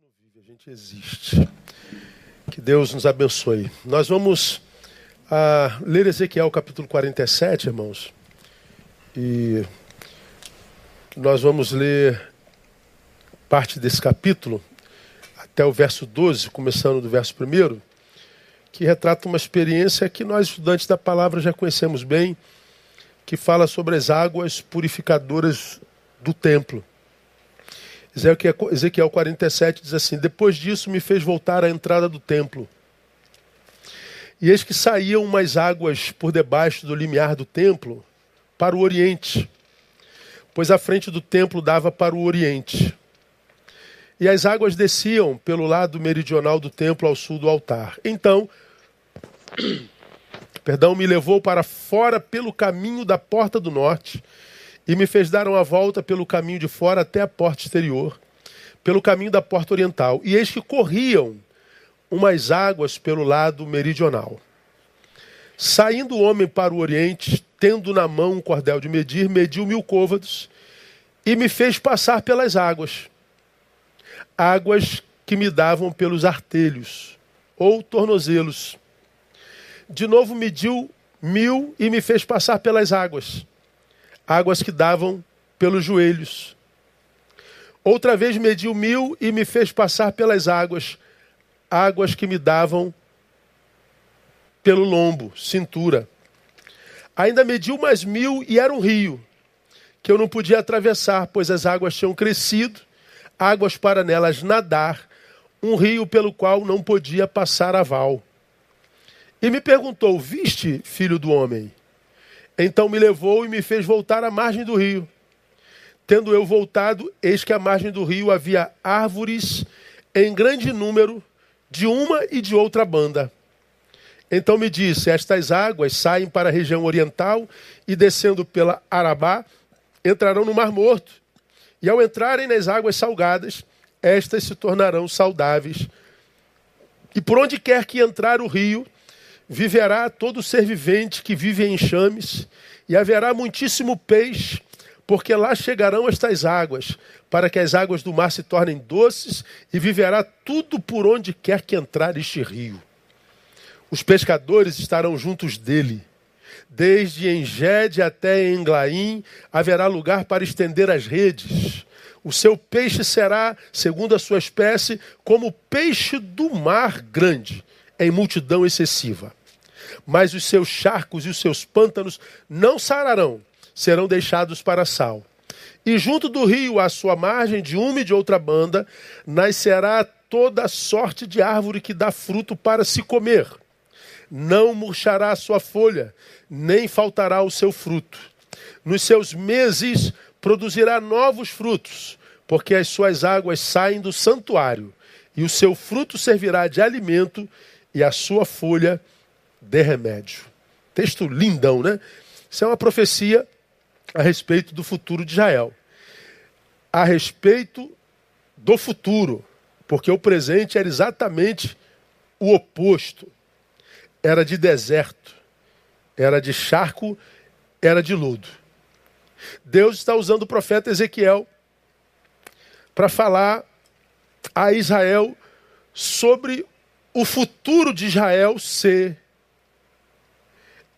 não vive, a gente existe. Que Deus nos abençoe. Nós vamos ah, ler Ezequiel capítulo 47, irmãos. E nós vamos ler parte desse capítulo até o verso 12, começando do verso 1, que retrata uma experiência que nós, estudantes da palavra, já conhecemos bem, que fala sobre as águas purificadoras do templo. Ezequiel 47 diz assim: Depois disso me fez voltar à entrada do templo. E eis que saíam umas águas por debaixo do limiar do templo para o oriente, pois a frente do templo dava para o oriente. E as águas desciam pelo lado meridional do templo ao sul do altar. Então, perdão, me levou para fora pelo caminho da porta do norte e me fez dar uma volta pelo caminho de fora até a porta exterior, pelo caminho da porta oriental. E eis que corriam umas águas pelo lado meridional. Saindo o homem para o oriente, tendo na mão um cordel de medir, mediu mil côvados e me fez passar pelas águas. Águas que me davam pelos artelhos ou tornozelos. De novo mediu mil e me fez passar pelas águas águas que davam pelos joelhos. Outra vez mediu mil e me fez passar pelas águas, águas que me davam pelo lombo, cintura. Ainda mediu mais mil e era um rio, que eu não podia atravessar, pois as águas tinham crescido, águas para nelas nadar, um rio pelo qual não podia passar a val. E me perguntou: Viste, filho do homem? Então me levou e me fez voltar à margem do rio. Tendo eu voltado, eis que à margem do rio havia árvores em grande número, de uma e de outra banda. Então me disse: Estas águas saem para a região oriental e, descendo pela Arabá, entrarão no Mar Morto. E ao entrarem nas águas salgadas, estas se tornarão saudáveis. E por onde quer que entrar o rio, viverá todo ser vivente que vive em enxames, e haverá muitíssimo peixe, porque lá chegarão estas águas, para que as águas do mar se tornem doces, e viverá tudo por onde quer que entrar este rio. Os pescadores estarão juntos dele. Desde Engede até Englaim haverá lugar para estender as redes. O seu peixe será, segundo a sua espécie, como peixe do mar grande, em multidão excessiva mas os seus charcos e os seus pântanos não sararão, serão deixados para sal. E junto do rio, à sua margem, de uma e de outra banda, nascerá toda sorte de árvore que dá fruto para se comer. Não murchará a sua folha, nem faltará o seu fruto. Nos seus meses produzirá novos frutos, porque as suas águas saem do santuário, e o seu fruto servirá de alimento, e a sua folha de remédio. Texto lindão, né? Isso é uma profecia a respeito do futuro de Israel. A respeito do futuro, porque o presente era exatamente o oposto. Era de deserto, era de charco, era de lodo. Deus está usando o profeta Ezequiel para falar a Israel sobre o futuro de Israel ser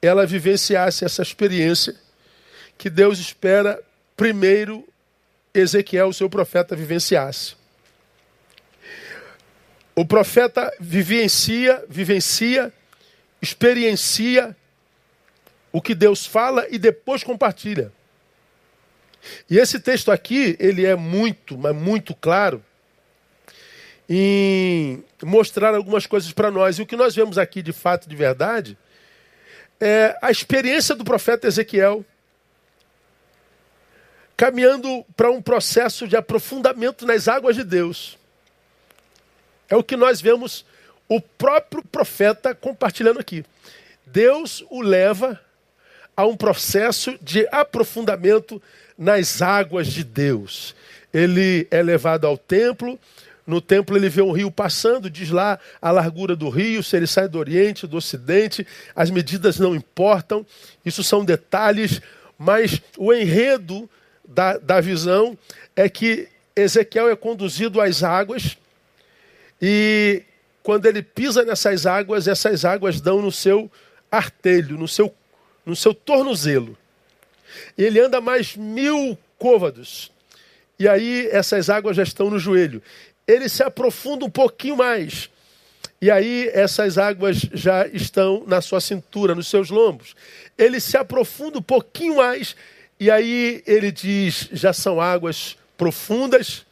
ela vivenciasse essa experiência que Deus espera primeiro Ezequiel, o seu profeta, vivenciasse. O profeta vivencia, vivencia, experiencia o que Deus fala e depois compartilha. E esse texto aqui, ele é muito, mas muito claro em mostrar algumas coisas para nós. E o que nós vemos aqui de fato, de verdade, é, a experiência do profeta Ezequiel, caminhando para um processo de aprofundamento nas águas de Deus. É o que nós vemos o próprio profeta compartilhando aqui. Deus o leva a um processo de aprofundamento nas águas de Deus. Ele é levado ao templo, no templo ele vê um rio passando, diz lá a largura do rio, se ele sai do oriente, do ocidente, as medidas não importam, isso são detalhes, mas o enredo da, da visão é que Ezequiel é conduzido às águas E quando ele pisa nessas águas, essas águas dão no seu artelho, no seu, no seu tornozelo. E ele anda mais mil côvados. E aí essas águas já estão no joelho. Ele se aprofunda um pouquinho mais. E aí essas águas já estão na sua cintura, nos seus lombos. Ele se aprofunda um pouquinho mais. E aí ele diz: já são águas profundas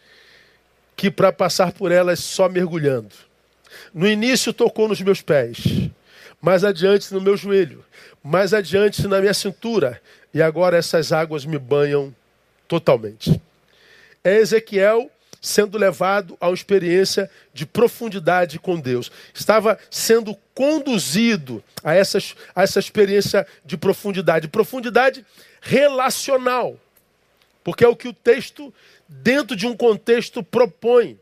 que para passar por elas só mergulhando. No início tocou nos meus pés, mais adiante no meu joelho, mais adiante na minha cintura, e agora essas águas me banham totalmente. É Ezequiel sendo levado a uma experiência de profundidade com Deus. Estava sendo conduzido a, essas, a essa experiência de profundidade. Profundidade relacional. Porque é o que o texto, dentro de um contexto, propõe.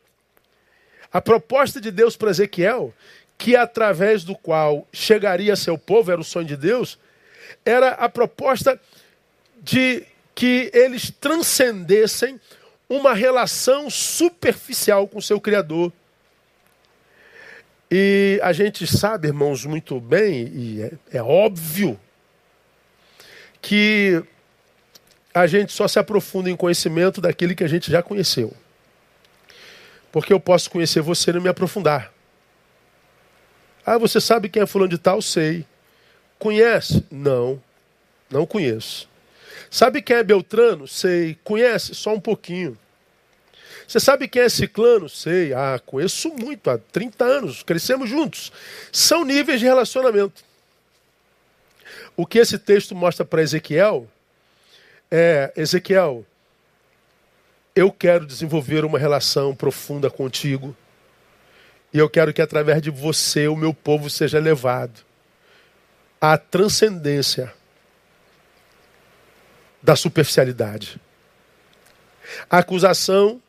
A proposta de Deus para Ezequiel, que através do qual chegaria seu povo, era o sonho de Deus, era a proposta de que eles transcendessem uma relação superficial com seu Criador. E a gente sabe, irmãos, muito bem, e é, é óbvio, que a gente só se aprofunda em conhecimento daquele que a gente já conheceu. Porque eu posso conhecer você e não me aprofundar. Ah, você sabe quem é fulano de tal? Sei. Conhece? Não, não conheço. Sabe quem é Beltrano? Sei. Conhece? Só um pouquinho. Você sabe quem é Ciclano? Sei. Ah, conheço muito, há 30 anos, crescemos juntos. São níveis de relacionamento. O que esse texto mostra para Ezequiel é: Ezequiel, eu quero desenvolver uma relação profunda contigo. E eu quero que através de você o meu povo seja levado à transcendência da superficialidade. A acusação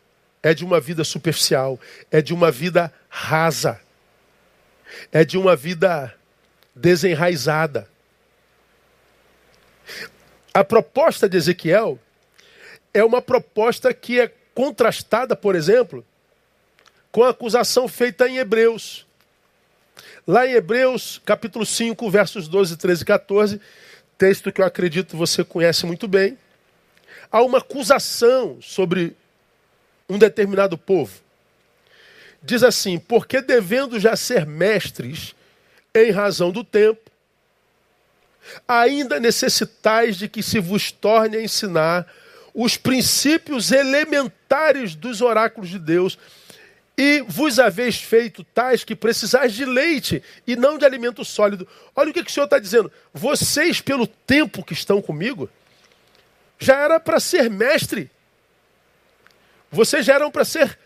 é de uma vida superficial, é de uma vida rasa, é de uma vida desenraizada. A proposta de Ezequiel é uma proposta que é contrastada, por exemplo, com a acusação feita em Hebreus. Lá em Hebreus, capítulo 5, versos 12, 13 e 14, texto que eu acredito você conhece muito bem, há uma acusação sobre um determinado povo. Diz assim: porque devendo já ser mestres em razão do tempo, ainda necessitais de que se vos torne a ensinar os princípios elementares dos oráculos de Deus, e vos haveis feito tais que precisais de leite e não de alimento sólido. Olha o que, que o Senhor está dizendo. Vocês, pelo tempo que estão comigo, já era para ser mestre. Vocês já eram para ser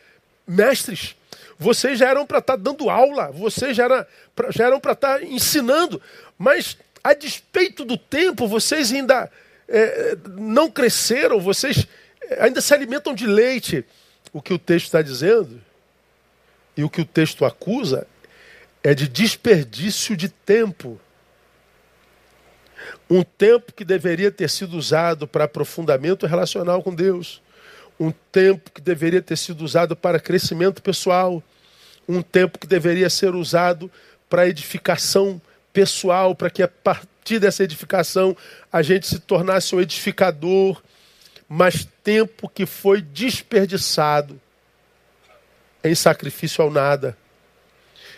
mestres. Vocês já eram para estar tá dando aula. Vocês já, era, já eram para estar tá ensinando. Mas, a despeito do tempo, vocês ainda é, não cresceram. Vocês ainda se alimentam de leite. O que o texto está dizendo e o que o texto acusa é de desperdício de tempo. Um tempo que deveria ter sido usado para aprofundamento relacional com Deus. Um tempo que deveria ter sido usado para crescimento pessoal. Um tempo que deveria ser usado para edificação pessoal, para que a partir dessa edificação a gente se tornasse um edificador. Mas tempo que foi desperdiçado em sacrifício ao nada,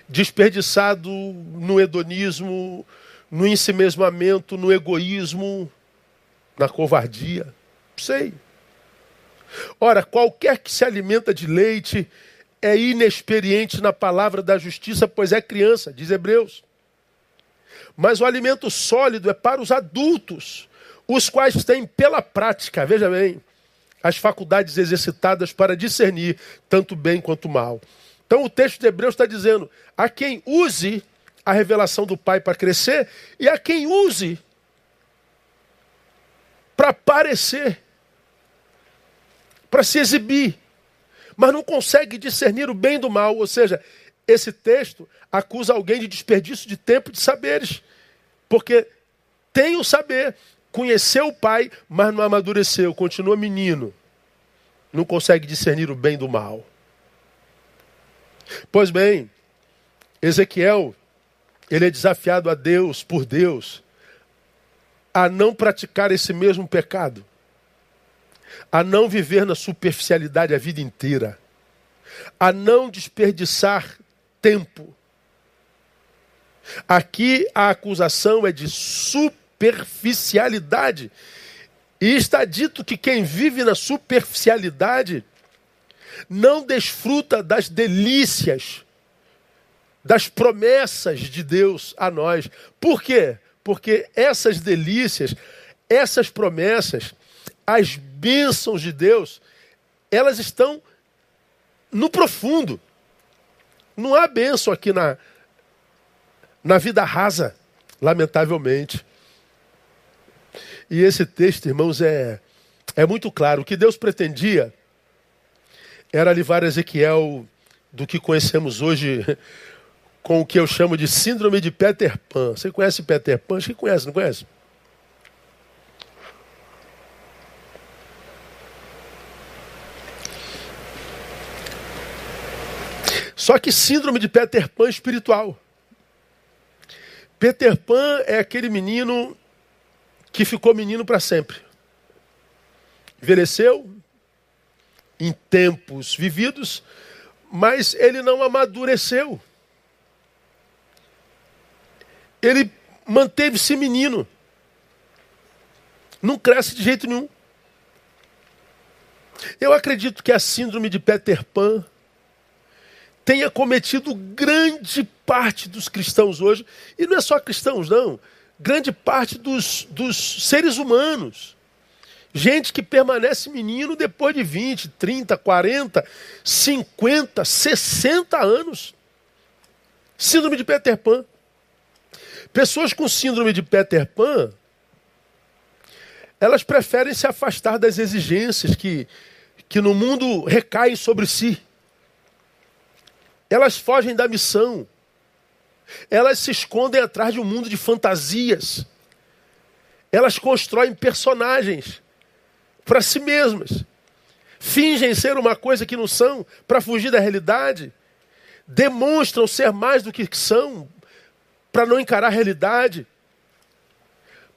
desperdiçado no hedonismo, no ensimesmamento, no egoísmo, na covardia. Sei. Ora, qualquer que se alimenta de leite é inexperiente na palavra da justiça, pois é criança, diz Hebreus. Mas o alimento sólido é para os adultos, os quais têm pela prática, veja bem, as faculdades exercitadas para discernir tanto bem quanto mal. Então o texto de Hebreus está dizendo: a quem use a revelação do Pai para crescer e a quem use para parecer, para se exibir, mas não consegue discernir o bem do mal. Ou seja, esse texto acusa alguém de desperdício de tempo de saberes, porque tem o saber, conheceu o pai, mas não amadureceu, continua menino. Não consegue discernir o bem do mal. Pois bem, Ezequiel, ele é desafiado a Deus, por Deus, a não praticar esse mesmo pecado, a não viver na superficialidade a vida inteira, a não desperdiçar tempo. Aqui a acusação é de superficialidade. E está dito que quem vive na superficialidade não desfruta das delícias, das promessas de Deus a nós. Por quê? Porque essas delícias, essas promessas, as bênçãos de Deus, elas estão no profundo. Não há bênção aqui na, na vida rasa, lamentavelmente. E esse texto, irmãos, é, é muito claro. O que Deus pretendia era livrar Ezequiel do que conhecemos hoje com o que eu chamo de síndrome de Peter Pan. Você conhece Peter Pan? Acho que conhece, não conhece? Só que síndrome de Peter Pan espiritual. Peter Pan é aquele menino que ficou menino para sempre. Envelheceu em tempos vividos, mas ele não amadureceu. Ele manteve-se menino. Não cresce de jeito nenhum. Eu acredito que a síndrome de Peter Pan tenha cometido grande parte dos cristãos hoje, e não é só cristãos, não, grande parte dos, dos seres humanos. Gente que permanece menino depois de 20, 30, 40, 50, 60 anos. Síndrome de Peter Pan. Pessoas com síndrome de Peter Pan, elas preferem se afastar das exigências que, que no mundo recaem sobre si. Elas fogem da missão. Elas se escondem atrás de um mundo de fantasias. Elas constroem personagens para si mesmas. Fingem ser uma coisa que não são para fugir da realidade. Demonstram ser mais do que são para não encarar a realidade.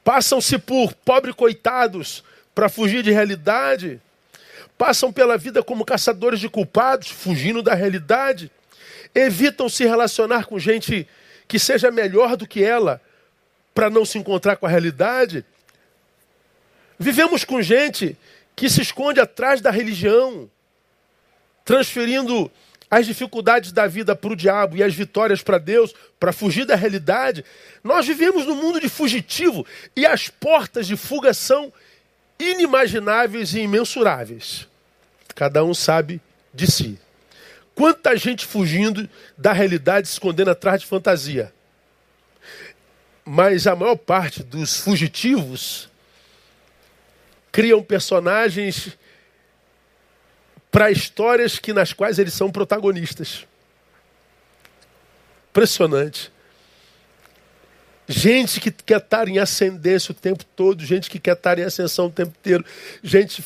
Passam-se por pobre coitados para fugir de realidade. Passam pela vida como caçadores de culpados, fugindo da realidade. Evitam se relacionar com gente que seja melhor do que ela para não se encontrar com a realidade. Vivemos com gente que se esconde atrás da religião, transferindo as dificuldades da vida para o diabo e as vitórias para Deus, para fugir da realidade. Nós vivemos num mundo de fugitivo e as portas de fuga são inimagináveis e imensuráveis. Cada um sabe de si. Quanta gente fugindo da realidade, se escondendo atrás de fantasia. Mas a maior parte dos fugitivos criam personagens para histórias que nas quais eles são protagonistas. Impressionante. Gente que quer estar em ascendência o tempo todo, gente que quer estar em ascensão o tempo inteiro, gente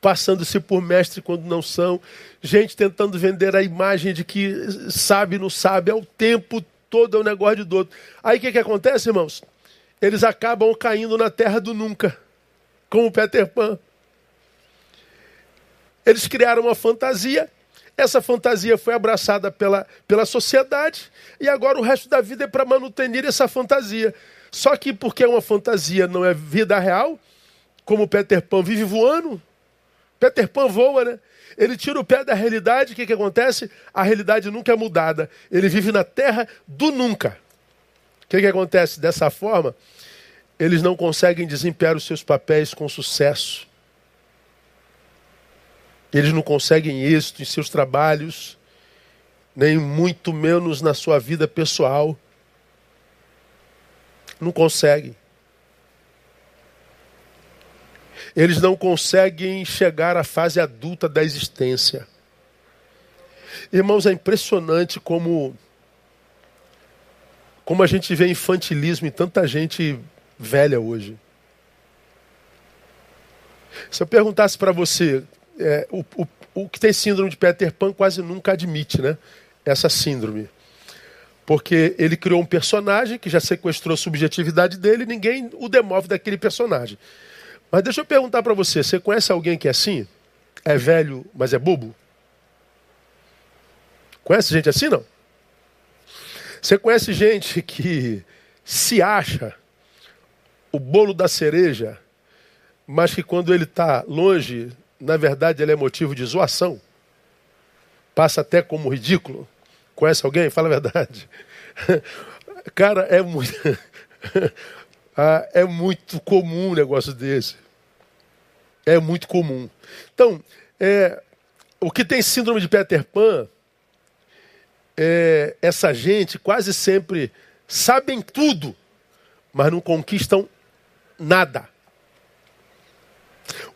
passando-se por mestre quando não são, gente tentando vender a imagem de que sabe, não sabe, é o tempo todo, é um negócio de doido. Aí o que, que acontece, irmãos? Eles acabam caindo na terra do nunca, como Peter Pan. Eles criaram uma fantasia, essa fantasia foi abraçada pela, pela sociedade, e agora o resto da vida é para manutenir essa fantasia. Só que porque é uma fantasia, não é vida real, como Peter Pan vive voando, Peter Pan voa, né? Ele tira o pé da realidade, o que, que acontece? A realidade nunca é mudada. Ele vive na terra do nunca. O que, que acontece? Dessa forma, eles não conseguem desempenhar os seus papéis com sucesso. Eles não conseguem êxito em seus trabalhos, nem muito menos na sua vida pessoal. Não conseguem. Eles não conseguem chegar à fase adulta da existência. Irmãos, é impressionante como como a gente vê infantilismo em tanta gente velha hoje. Se eu perguntasse para você, é, o, o, o que tem síndrome de Peter Pan quase nunca admite, né? essa síndrome. Porque ele criou um personagem que já sequestrou a subjetividade dele e ninguém o demove daquele personagem. Mas deixa eu perguntar para você: você conhece alguém que é assim? É velho, mas é bobo? Conhece gente assim, não? Você conhece gente que se acha o bolo da cereja, mas que quando ele está longe, na verdade ele é motivo de zoação? Passa até como ridículo? Conhece alguém? Fala a verdade. Cara, é muito, ah, é muito comum um negócio desse. É muito comum. Então, é, o que tem síndrome de Peter Pan, é, essa gente quase sempre sabem tudo, mas não conquistam nada.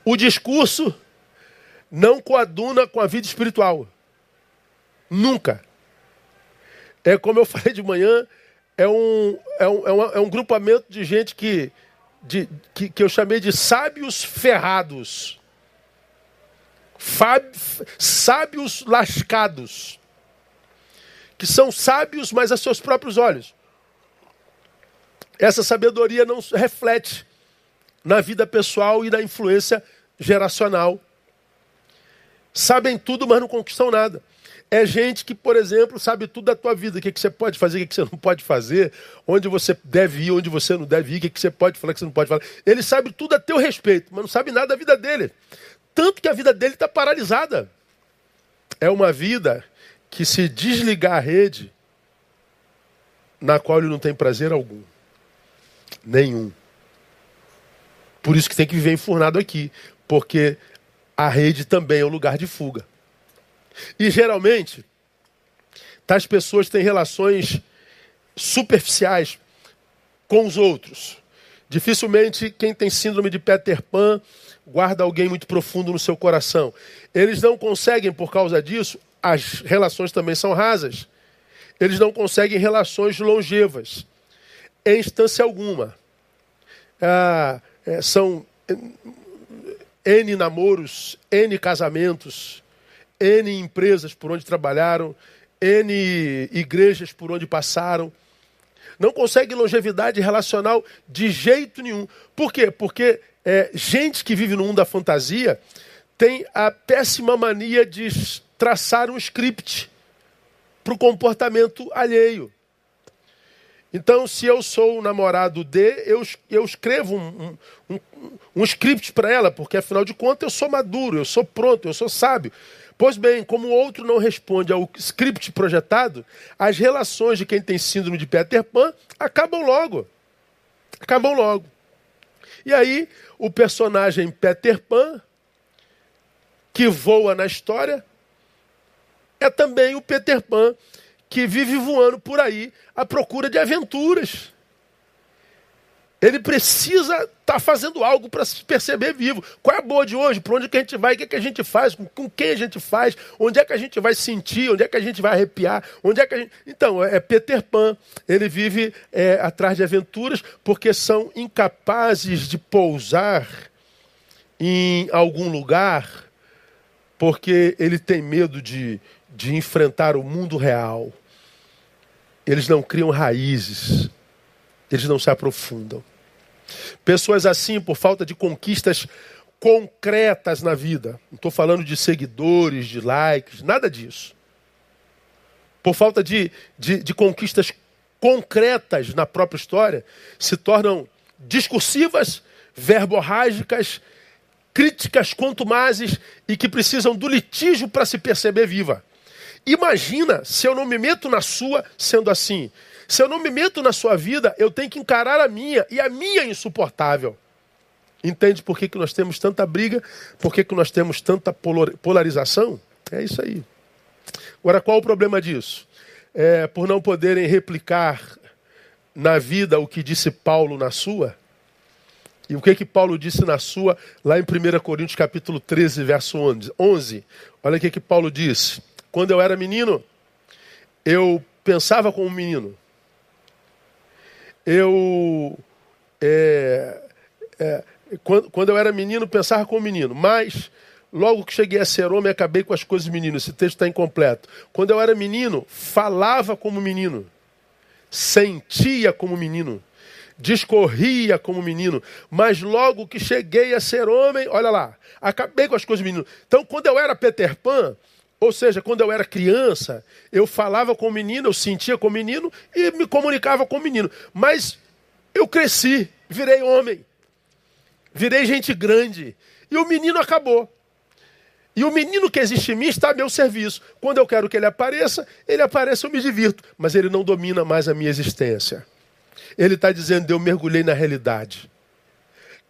O discurso não coaduna com a vida espiritual. Nunca. É como eu falei de manhã, é um, é um, é um, é um grupamento de gente que, de, que, que eu chamei de sábios ferrados. Sábios lascados. Que são sábios, mas a seus próprios olhos. Essa sabedoria não reflete na vida pessoal e na influência geracional. Sabem tudo, mas não conquistam nada. É gente que, por exemplo, sabe tudo da tua vida, o que, que você pode fazer, o que, que você não pode fazer, onde você deve ir, onde você não deve ir, o que, que você pode falar, o que você não pode falar. Ele sabe tudo a teu respeito, mas não sabe nada da vida dele. Tanto que a vida dele está paralisada. É uma vida que se desligar a rede, na qual ele não tem prazer algum. Nenhum. Por isso que tem que viver enfurnado aqui. Porque a rede também é um lugar de fuga. E geralmente, tais pessoas têm relações superficiais com os outros. Dificilmente quem tem síndrome de Peter Pan guarda alguém muito profundo no seu coração. Eles não conseguem, por causa disso, as relações também são rasas. Eles não conseguem relações longevas, em instância alguma. Ah, é, são N namoros, N casamentos, N empresas por onde trabalharam, N igrejas por onde passaram. Não consegue longevidade relacional de jeito nenhum. Por quê? Porque é, gente que vive no mundo da fantasia tem a péssima mania de traçar um script para o comportamento alheio. Então, se eu sou o namorado de, eu, eu escrevo um, um, um, um script para ela, porque afinal de contas eu sou maduro, eu sou pronto, eu sou sábio. Pois bem, como o outro não responde ao script projetado, as relações de quem tem síndrome de Peter Pan acabam logo. Acabam logo. E aí, o personagem Peter Pan, que voa na história, é também o Peter Pan que vive voando por aí à procura de aventuras. Ele precisa estar tá fazendo algo para se perceber vivo. Qual é a boa de hoje? Para onde que a gente vai? O que, é que a gente faz? Com, com, quem a gente faz? Onde é que a gente vai sentir? Onde é que a gente vai arrepiar? Onde é que gente... Então, é Peter Pan. Ele vive é, atrás de aventuras porque são incapazes de pousar em algum lugar porque ele tem medo de, de enfrentar o mundo real. Eles não criam raízes. Eles não se aprofundam. Pessoas assim, por falta de conquistas concretas na vida, não estou falando de seguidores, de likes, nada disso. Por falta de, de, de conquistas concretas na própria história, se tornam discursivas, verborrágicas, críticas contumazes e que precisam do litígio para se perceber viva. Imagina se eu não me meto na sua sendo assim. Se eu não me meto na sua vida, eu tenho que encarar a minha, e a minha é insuportável. Entende por que, que nós temos tanta briga? Por que, que nós temos tanta polarização? É isso aí. Agora, qual o problema disso? É, por não poderem replicar na vida o que disse Paulo na sua. E o que que Paulo disse na sua, lá em 1 Coríntios capítulo 13, verso 11. Olha o que que Paulo disse. Quando eu era menino, eu pensava como um menino eu. É, é, quando, quando eu era menino, pensava como menino, mas Logo que cheguei a ser homem, acabei com as coisas meninas. Esse texto está incompleto. Quando eu era menino, falava como menino, sentia como menino, discorria como menino. Mas logo que cheguei a ser homem, olha lá, acabei com as coisas menino. Então, quando eu era Peter Pan, ou seja, quando eu era criança, eu falava com menino, eu sentia com menino e me comunicava com menino. Mas eu cresci, virei homem, virei gente grande. E o menino acabou. E o menino que existe em mim está a meu serviço. Quando eu quero que ele apareça, ele aparece, eu me divirto. Mas ele não domina mais a minha existência. Ele está dizendo: eu mergulhei na realidade.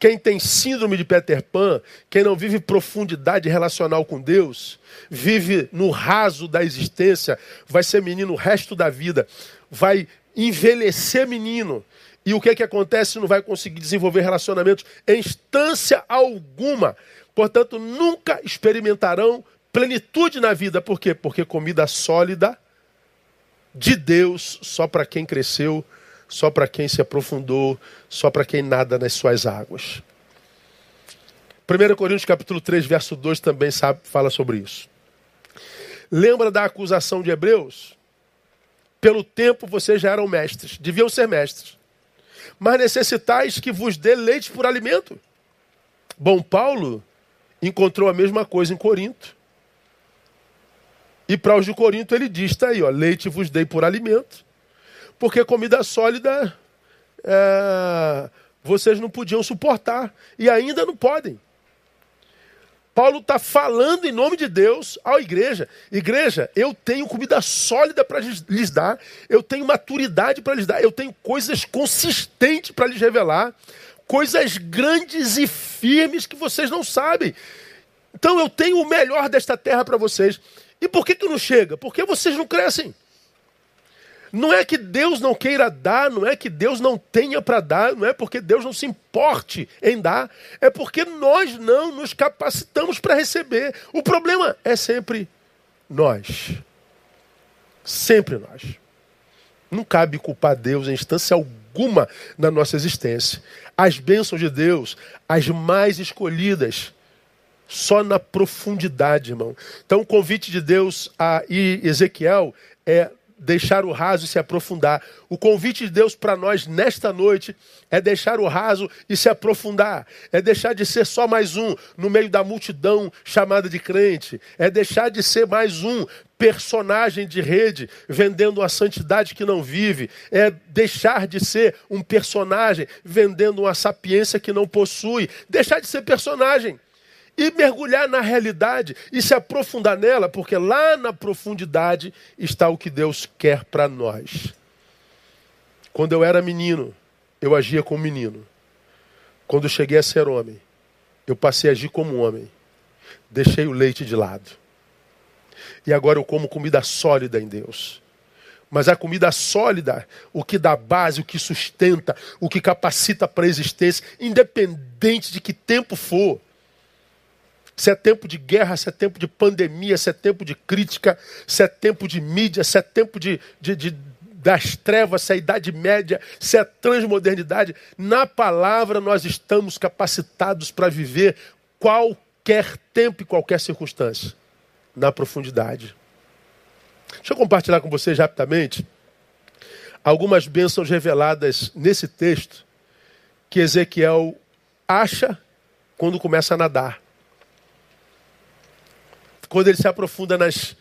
Quem tem síndrome de Peter Pan, quem não vive profundidade relacional com Deus, vive no raso da existência, vai ser menino o resto da vida, vai envelhecer menino. E o que, é que acontece? Não vai conseguir desenvolver relacionamentos em instância alguma. Portanto, nunca experimentarão plenitude na vida. Por quê? Porque comida sólida de Deus só para quem cresceu, só para quem se aprofundou, só para quem nada nas suas águas. 1 Coríntios capítulo 3, verso 2 também sabe, fala sobre isso. Lembra da acusação de Hebreus? Pelo tempo vocês já eram mestres, deviam ser mestres. Mas necessitais que vos dê leite por alimento. Bom, Paulo encontrou a mesma coisa em Corinto. E para os de Corinto ele diz: está aí, ó, leite vos dei por alimento, porque comida sólida é, vocês não podiam suportar e ainda não podem. Paulo está falando em nome de Deus à igreja. Igreja, eu tenho comida sólida para lhes dar, eu tenho maturidade para lhes dar, eu tenho coisas consistentes para lhes revelar coisas grandes e firmes que vocês não sabem. Então eu tenho o melhor desta terra para vocês. E por que, que não chega? Porque vocês não crescem. Não é que Deus não queira dar, não é que Deus não tenha para dar, não é porque Deus não se importe em dar, é porque nós não nos capacitamos para receber. O problema é sempre nós. Sempre nós. Não cabe culpar Deus em instância alguma na nossa existência. As bênçãos de Deus, as mais escolhidas, só na profundidade, irmão. Então, o convite de Deus a Ezequiel é deixar o raso e se aprofundar. O convite de Deus para nós nesta noite é deixar o raso e se aprofundar. É deixar de ser só mais um no meio da multidão chamada de crente. É deixar de ser mais um personagem de rede vendendo a santidade que não vive. É deixar de ser um personagem vendendo uma sapiência que não possui. Deixar de ser personagem e mergulhar na realidade e se aprofundar nela, porque lá na profundidade está o que Deus quer para nós. Quando eu era menino, eu agia como menino. Quando eu cheguei a ser homem, eu passei a agir como homem. Deixei o leite de lado. E agora eu como comida sólida em Deus. Mas a comida sólida, o que dá base, o que sustenta, o que capacita para a existência, independente de que tempo for se é tempo de guerra, se é tempo de pandemia, se é tempo de crítica, se é tempo de mídia, se é tempo de, de, de das trevas, se é a Idade Média, se é transmodernidade, na palavra nós estamos capacitados para viver qualquer tempo e qualquer circunstância, na profundidade. Deixa eu compartilhar com vocês rapidamente algumas bênçãos reveladas nesse texto que Ezequiel acha quando começa a nadar quando ele se aprofunda nas,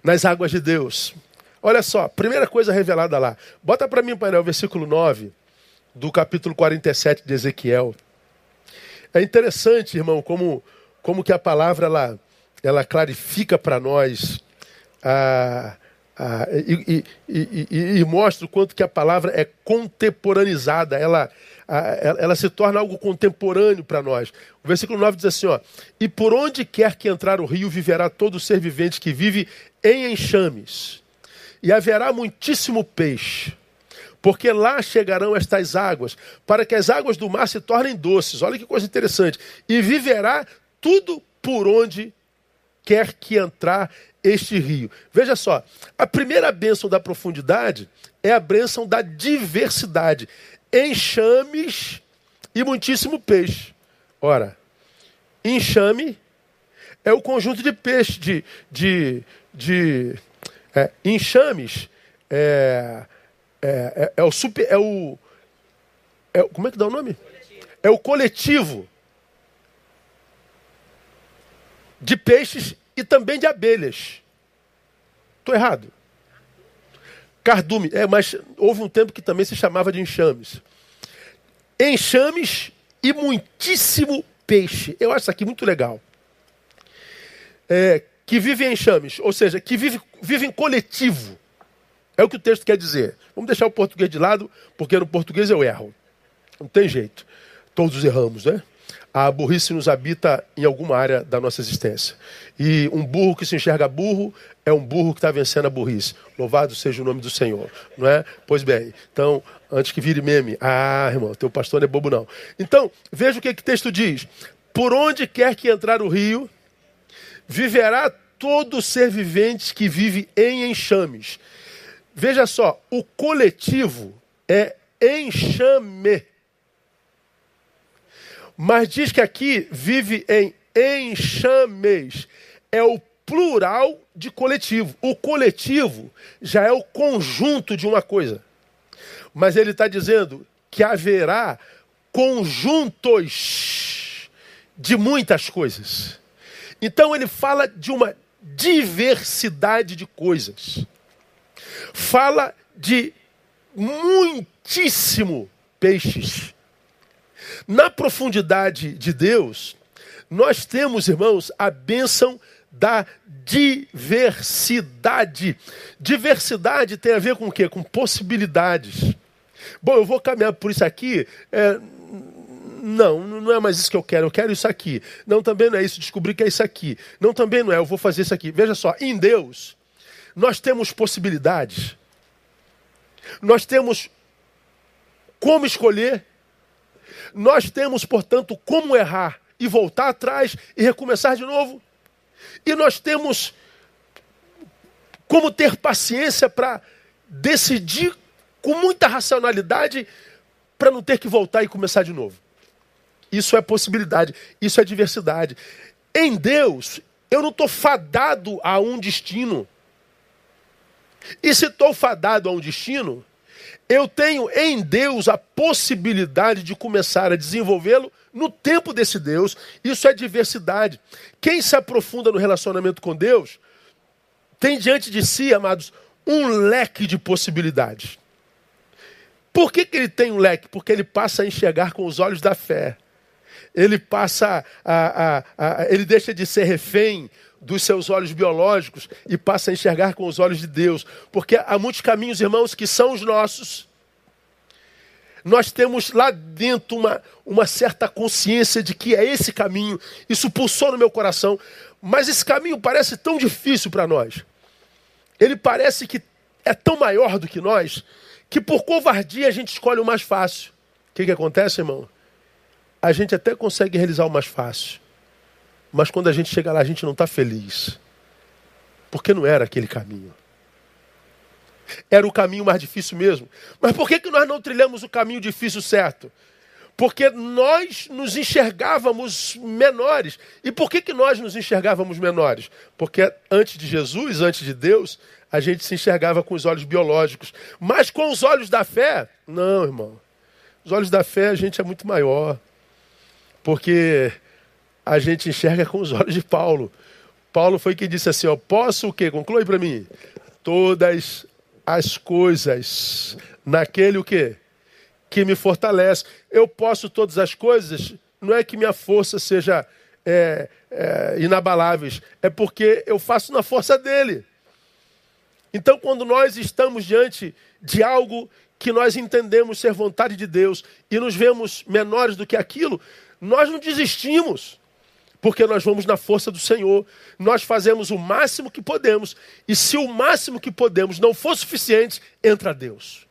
nas águas de Deus. Olha só, primeira coisa revelada lá. Bota para mim, painel, o versículo 9 do capítulo 47 de Ezequiel. É interessante, irmão, como, como que a palavra ela, ela clarifica para nós a, a, e, e, e, e, mostra o quanto que a palavra é contemporaneizada. Ela, ela se torna algo contemporâneo para nós. O versículo 9 diz assim: ó, E por onde quer que entrar o rio, viverá todo ser vivente que vive em enxames, e haverá muitíssimo peixe. Porque lá chegarão estas águas, para que as águas do mar se tornem doces. Olha que coisa interessante. E viverá tudo por onde quer que entrar este rio. Veja só, a primeira bênção da profundidade é a bênção da diversidade enxames e muitíssimo peixe. Ora, Enxame é o conjunto de peixes, de, de, de é, enxames. É, é, é, é, o super. É o, é, como é que dá o nome? É o coletivo de peixes e também de abelhas. Estou errado? Cardume, é, mas houve um tempo que também se chamava de enxames. Enxames e muitíssimo peixe. Eu acho isso aqui muito legal. É, que vive em enxames, ou seja, que vive, vive em coletivo. É o que o texto quer dizer. Vamos deixar o português de lado, porque no português eu erro. Não tem jeito. Todos erramos, né? A burrice nos habita em alguma área da nossa existência. E um burro que se enxerga burro é um burro que está vencendo a burrice. Louvado seja o nome do Senhor, não é? Pois bem, então, antes que vire meme, ah, irmão, teu pastor não é bobo não. Então, veja o que, o texto diz. Por onde quer que entrar o rio, viverá todo ser vivente que vive em enxames. Veja só, o coletivo é enxame. Mas diz que aqui vive em enxames. É o plural de coletivo. O coletivo já é o conjunto de uma coisa. Mas ele está dizendo que haverá conjuntos de muitas coisas. Então ele fala de uma diversidade de coisas. Fala de muitíssimo peixes. Na profundidade de Deus, nós temos, irmãos, a bênção da diversidade. Diversidade tem a ver com o quê? Com possibilidades. Bom, eu vou caminhar por isso aqui. É, não, não é mais isso que eu quero, eu quero isso aqui. Não, também não é isso, descobri que é isso aqui. Não, também não é, eu vou fazer isso aqui. Veja só, em Deus, nós temos possibilidades. Nós temos como escolher. Nós temos, portanto, como errar e voltar atrás e recomeçar de novo. E nós temos como ter paciência para decidir com muita racionalidade para não ter que voltar e começar de novo. Isso é possibilidade, isso é diversidade. Em Deus, eu não estou fadado a um destino. E se estou fadado a um destino, eu tenho em Deus a possibilidade de começar a desenvolvê-lo no tempo desse Deus. Isso é diversidade. Quem se aprofunda no relacionamento com Deus tem diante de si, amados, um leque de possibilidades. Por que, que ele tem um leque? Porque ele passa a enxergar com os olhos da fé ele passa a, a, a, ele deixa de ser refém dos seus olhos biológicos e passa a enxergar com os olhos de Deus. Porque há muitos caminhos, irmãos, que são os nossos. Nós temos lá dentro uma, uma certa consciência de que é esse caminho. Isso pulsou no meu coração. Mas esse caminho parece tão difícil para nós. Ele parece que é tão maior do que nós, que por covardia a gente escolhe o mais fácil. O que, que acontece, irmão? a gente até consegue realizar o mais fácil. Mas quando a gente chega lá, a gente não está feliz. Porque não era aquele caminho. Era o caminho mais difícil mesmo. Mas por que, que nós não trilhamos o caminho difícil certo? Porque nós nos enxergávamos menores. E por que, que nós nos enxergávamos menores? Porque antes de Jesus, antes de Deus, a gente se enxergava com os olhos biológicos. Mas com os olhos da fé, não, irmão. Os olhos da fé a gente é muito maior. Porque a gente enxerga com os olhos de Paulo. Paulo foi quem disse assim, ó, posso o quê? Conclui para mim. Todas as coisas naquele o quê? Que me fortalece. Eu posso todas as coisas, não é que minha força seja é, é, inabaláveis, é porque eu faço na força dele. Então, quando nós estamos diante de algo que nós entendemos ser vontade de Deus e nos vemos menores do que aquilo, nós não desistimos, porque nós vamos na força do Senhor. Nós fazemos o máximo que podemos, e se o máximo que podemos não for suficiente, entra Deus.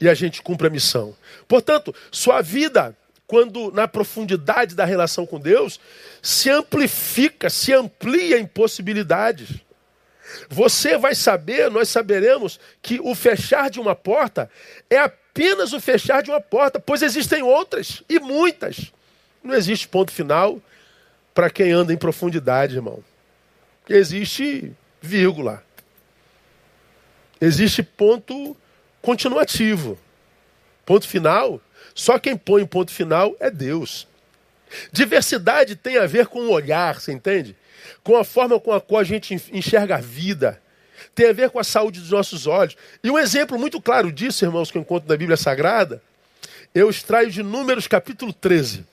E a gente cumpre a missão. Portanto, sua vida, quando na profundidade da relação com Deus, se amplifica, se amplia em possibilidades. Você vai saber, nós saberemos que o fechar de uma porta é apenas o fechar de uma porta, pois existem outras e muitas. Não existe ponto final, para quem anda em profundidade, irmão. Existe vírgula. Existe ponto continuativo. Ponto final. Só quem põe ponto final é Deus. Diversidade tem a ver com o olhar, você entende? Com a forma com a qual a gente enxerga a vida. Tem a ver com a saúde dos nossos olhos. E um exemplo muito claro disso, irmãos, que eu encontro na Bíblia Sagrada, eu extraio de Números capítulo 13.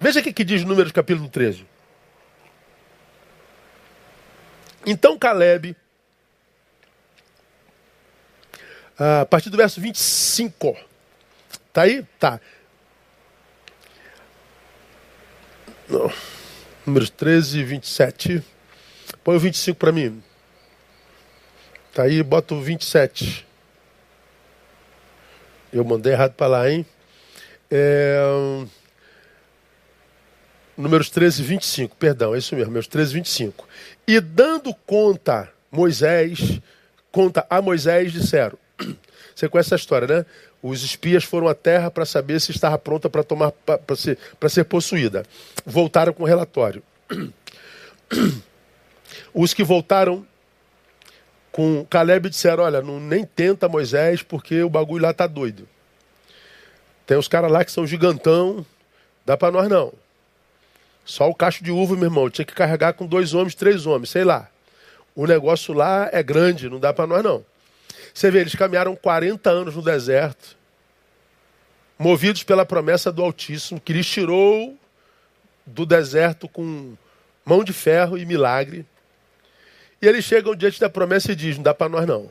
Veja o que, que diz Números capítulo 13. Então Caleb, a partir do verso 25, tá aí? Tá. Não. Números 13 e 27. Põe o 25 para mim. Tá aí, bota o 27. Eu mandei errado para lá, hein? É... Números 13 e 25, perdão, é isso mesmo, números 13 e 25. E dando conta, Moisés, conta a Moisés, disseram. Você conhece essa história, né? Os espias foram à terra para saber se estava pronta para tomar para ser, ser possuída. Voltaram com o relatório. Os que voltaram com Caleb disseram: Olha, não, nem tenta Moisés, porque o bagulho lá tá doido. Tem os caras lá que são gigantão, dá para nós não. Só o cacho de uva, meu irmão, tinha que carregar com dois homens, três homens, sei lá. O negócio lá é grande, não dá para nós não. Você vê, eles caminharam 40 anos no deserto, movidos pela promessa do Altíssimo, que lhes tirou do deserto com mão de ferro e milagre. E eles chegam diante da promessa e dizem: não dá para nós não.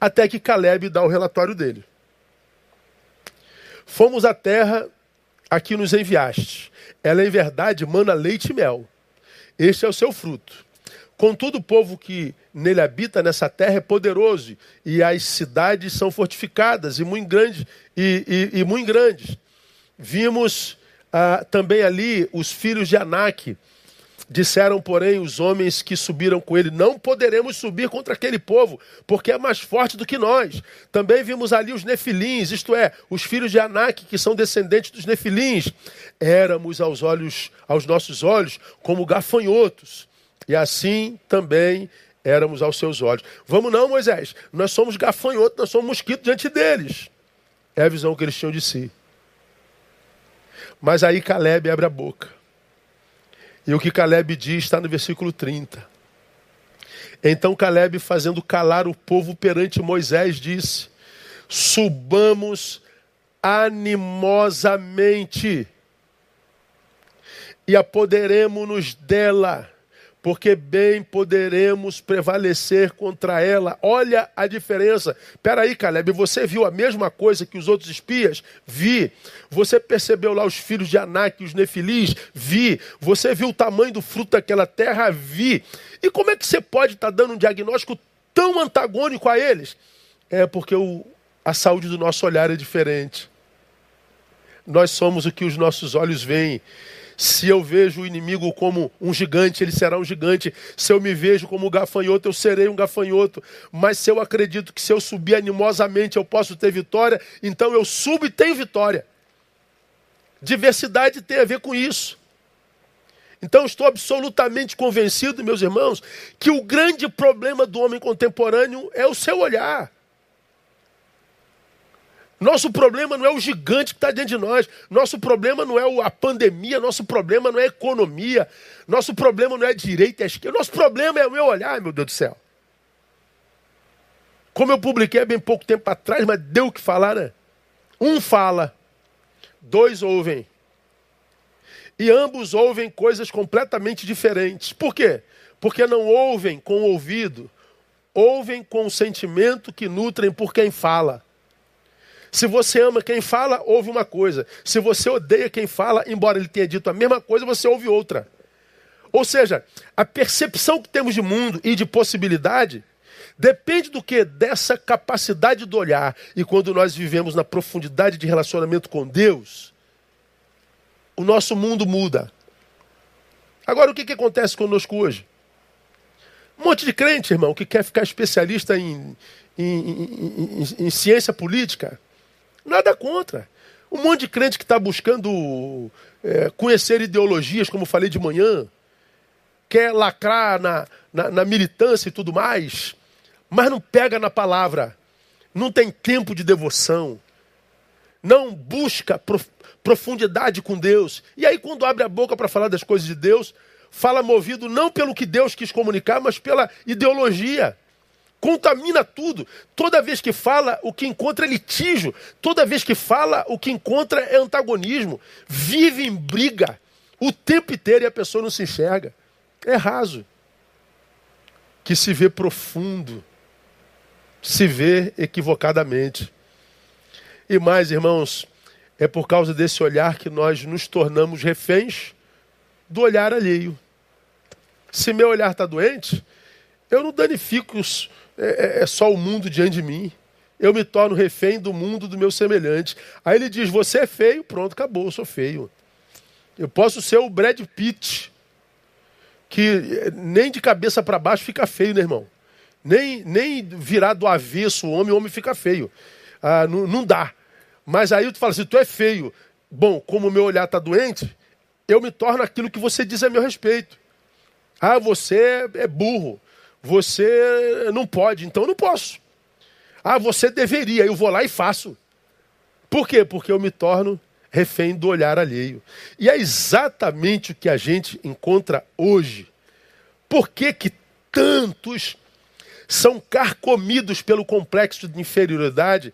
Até que Caleb dá o relatório dele. Fomos à terra a que nos enviaste. Ela, em verdade, mana leite e mel. Este é o seu fruto. Contudo, o povo que nele habita nessa terra é poderoso, e as cidades são fortificadas e muito grandes. E, e, e muito grandes. Vimos ah, também ali os filhos de Anak, Disseram, porém, os homens que subiram com ele: Não poderemos subir contra aquele povo, porque é mais forte do que nós. Também vimos ali os nefilins, isto é, os filhos de Anak, que são descendentes dos nefilins. Éramos aos olhos, aos nossos olhos, como gafanhotos, e assim também éramos aos seus olhos. Vamos não, Moisés, nós somos gafanhotos, nós somos mosquitos diante deles. É a visão que eles tinham de si. Mas aí Caleb abre a boca. E o que Caleb diz está no versículo 30. Então Caleb, fazendo calar o povo perante Moisés, disse: Subamos animosamente e apoderemos-nos dela porque bem poderemos prevalecer contra ela. Olha a diferença. Peraí, Caleb, você viu a mesma coisa que os outros espias? Vi. Você percebeu lá os filhos de Anak, os nefilis? Vi. Você viu o tamanho do fruto daquela terra? Vi. E como é que você pode estar tá dando um diagnóstico tão antagônico a eles? É porque o, a saúde do nosso olhar é diferente. Nós somos o que os nossos olhos veem. Se eu vejo o inimigo como um gigante, ele será um gigante. Se eu me vejo como um gafanhoto, eu serei um gafanhoto. Mas se eu acredito que se eu subir animosamente eu posso ter vitória, então eu subo e tenho vitória. Diversidade tem a ver com isso. Então estou absolutamente convencido, meus irmãos, que o grande problema do homem contemporâneo é o seu olhar. Nosso problema não é o gigante que está diante de nós. Nosso problema não é a pandemia. Nosso problema não é a economia. Nosso problema não é a direita e a esquerda. Nosso problema é o meu olhar, meu Deus do céu. Como eu publiquei há bem pouco tempo atrás, mas deu o que falar, né? Um fala, dois ouvem. E ambos ouvem coisas completamente diferentes. Por quê? Porque não ouvem com o ouvido, ouvem com o sentimento que nutrem por quem fala. Se você ama quem fala, ouve uma coisa. Se você odeia quem fala, embora ele tenha dito a mesma coisa, você ouve outra. Ou seja, a percepção que temos de mundo e de possibilidade depende do que? Dessa capacidade do olhar. E quando nós vivemos na profundidade de relacionamento com Deus, o nosso mundo muda. Agora, o que, que acontece conosco hoje? Um monte de crente, irmão, que quer ficar especialista em, em, em, em ciência política Nada contra. Um monte de crente que está buscando é, conhecer ideologias, como falei de manhã, quer lacrar na, na, na militância e tudo mais, mas não pega na palavra, não tem tempo de devoção, não busca prof, profundidade com Deus. E aí, quando abre a boca para falar das coisas de Deus, fala movido não pelo que Deus quis comunicar, mas pela ideologia contamina tudo. Toda vez que fala, o que encontra é litígio. Toda vez que fala, o que encontra é antagonismo. Vive em briga o tempo inteiro e a pessoa não se enxerga. É raso. Que se vê profundo, se vê equivocadamente. E mais, irmãos, é por causa desse olhar que nós nos tornamos reféns do olhar alheio. Se meu olhar está doente, eu não danifico os, é, é, é só o mundo diante de mim. Eu me torno refém do mundo do meu semelhante. Aí ele diz: Você é feio, pronto, acabou, eu sou feio. Eu posso ser o Brad Pitt, que é, nem de cabeça para baixo fica feio, né, irmão? Nem, nem virar do avesso o homem, o homem fica feio. Ah, não, não dá. Mas aí tu fala assim: Tu é feio. Bom, como o meu olhar está doente, eu me torno aquilo que você diz a meu respeito. Ah, você é burro. Você não pode, então eu não posso. Ah, você deveria, eu vou lá e faço. Por quê? Porque eu me torno refém do olhar alheio. E é exatamente o que a gente encontra hoje. Por que, que tantos são carcomidos pelo complexo de inferioridade,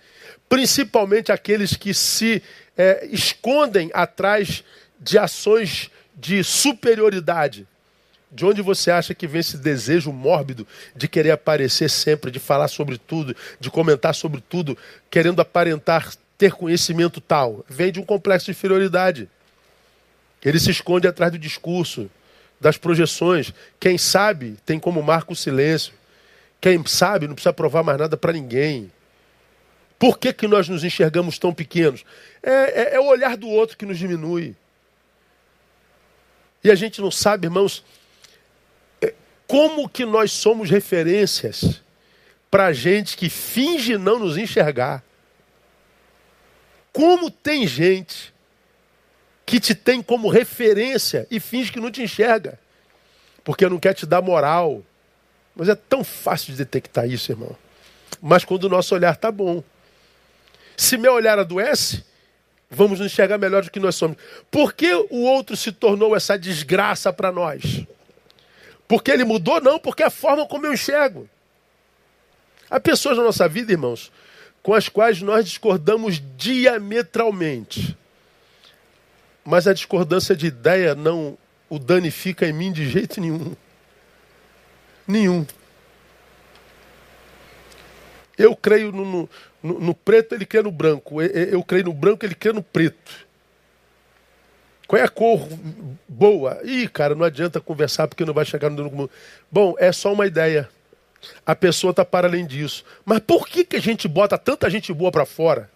principalmente aqueles que se é, escondem atrás de ações de superioridade? De onde você acha que vem esse desejo mórbido de querer aparecer sempre, de falar sobre tudo, de comentar sobre tudo, querendo aparentar ter conhecimento tal? Vem de um complexo de inferioridade. Ele se esconde atrás do discurso, das projeções. Quem sabe tem como marco o silêncio. Quem sabe não precisa provar mais nada para ninguém. Por que, que nós nos enxergamos tão pequenos? É, é, é o olhar do outro que nos diminui. E a gente não sabe, irmãos, como que nós somos referências para gente que finge não nos enxergar? Como tem gente que te tem como referência e finge que não te enxerga? Porque não quer te dar moral. Mas é tão fácil de detectar isso, irmão. Mas quando o nosso olhar está bom. Se meu olhar adoece, vamos nos enxergar melhor do que nós somos. Por que o outro se tornou essa desgraça para nós? Porque ele mudou? Não, porque é a forma como eu enxergo. Há pessoas na nossa vida, irmãos, com as quais nós discordamos diametralmente. Mas a discordância de ideia não o danifica em mim de jeito nenhum. Nenhum. Eu creio no, no, no preto, ele crê no branco. Eu, eu creio no branco, ele crê no preto. Qual é a cor boa? Ih, cara, não adianta conversar porque não vai chegar no comum. Bom, é só uma ideia. A pessoa está para além disso. Mas por que, que a gente bota tanta gente boa para fora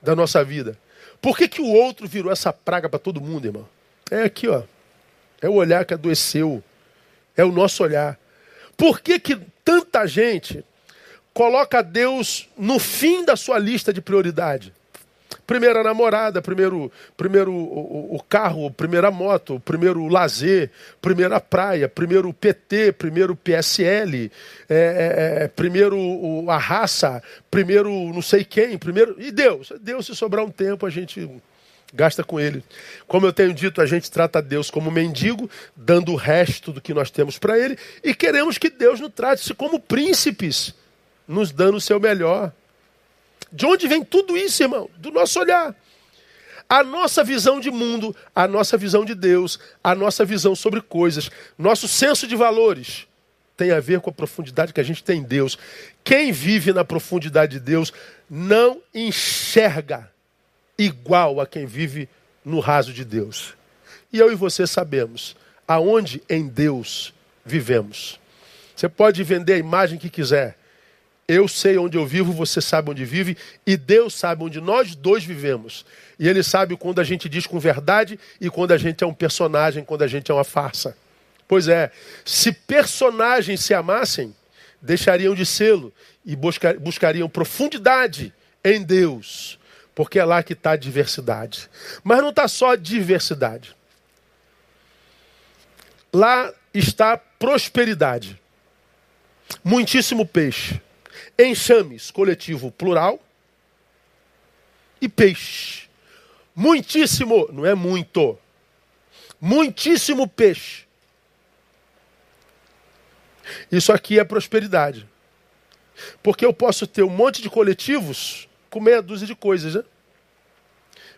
da nossa vida? Por que, que o outro virou essa praga para todo mundo, irmão? É aqui, ó. É o olhar que adoeceu. É o nosso olhar. Por que, que tanta gente coloca Deus no fim da sua lista de prioridade? Primeira namorada, primeiro, primeiro o, o carro, primeira moto, primeiro lazer, primeira praia, primeiro PT, primeiro PSL, é, é, é, primeiro o, a raça, primeiro não sei quem, primeiro. E Deus. Deus, se sobrar um tempo, a gente gasta com ele. Como eu tenho dito, a gente trata Deus como mendigo, dando o resto do que nós temos para ele, e queremos que Deus nos trate como príncipes, nos dando o seu melhor. De onde vem tudo isso, irmão? Do nosso olhar. A nossa visão de mundo, a nossa visão de Deus, a nossa visão sobre coisas, nosso senso de valores tem a ver com a profundidade que a gente tem em Deus. Quem vive na profundidade de Deus não enxerga igual a quem vive no raso de Deus. E eu e você sabemos aonde em Deus vivemos. Você pode vender a imagem que quiser. Eu sei onde eu vivo, você sabe onde vive, e Deus sabe onde nós dois vivemos. E Ele sabe quando a gente diz com verdade e quando a gente é um personagem, quando a gente é uma farsa. Pois é, se personagens se amassem, deixariam de sê-lo e buscar, buscariam profundidade em Deus. Porque é lá que está a diversidade. Mas não está só a diversidade. Lá está prosperidade. Muitíssimo peixe. Enxames, coletivo plural. E peixe. Muitíssimo, não é muito. Muitíssimo peixe. Isso aqui é prosperidade. Porque eu posso ter um monte de coletivos com meia dúzia de coisas, né?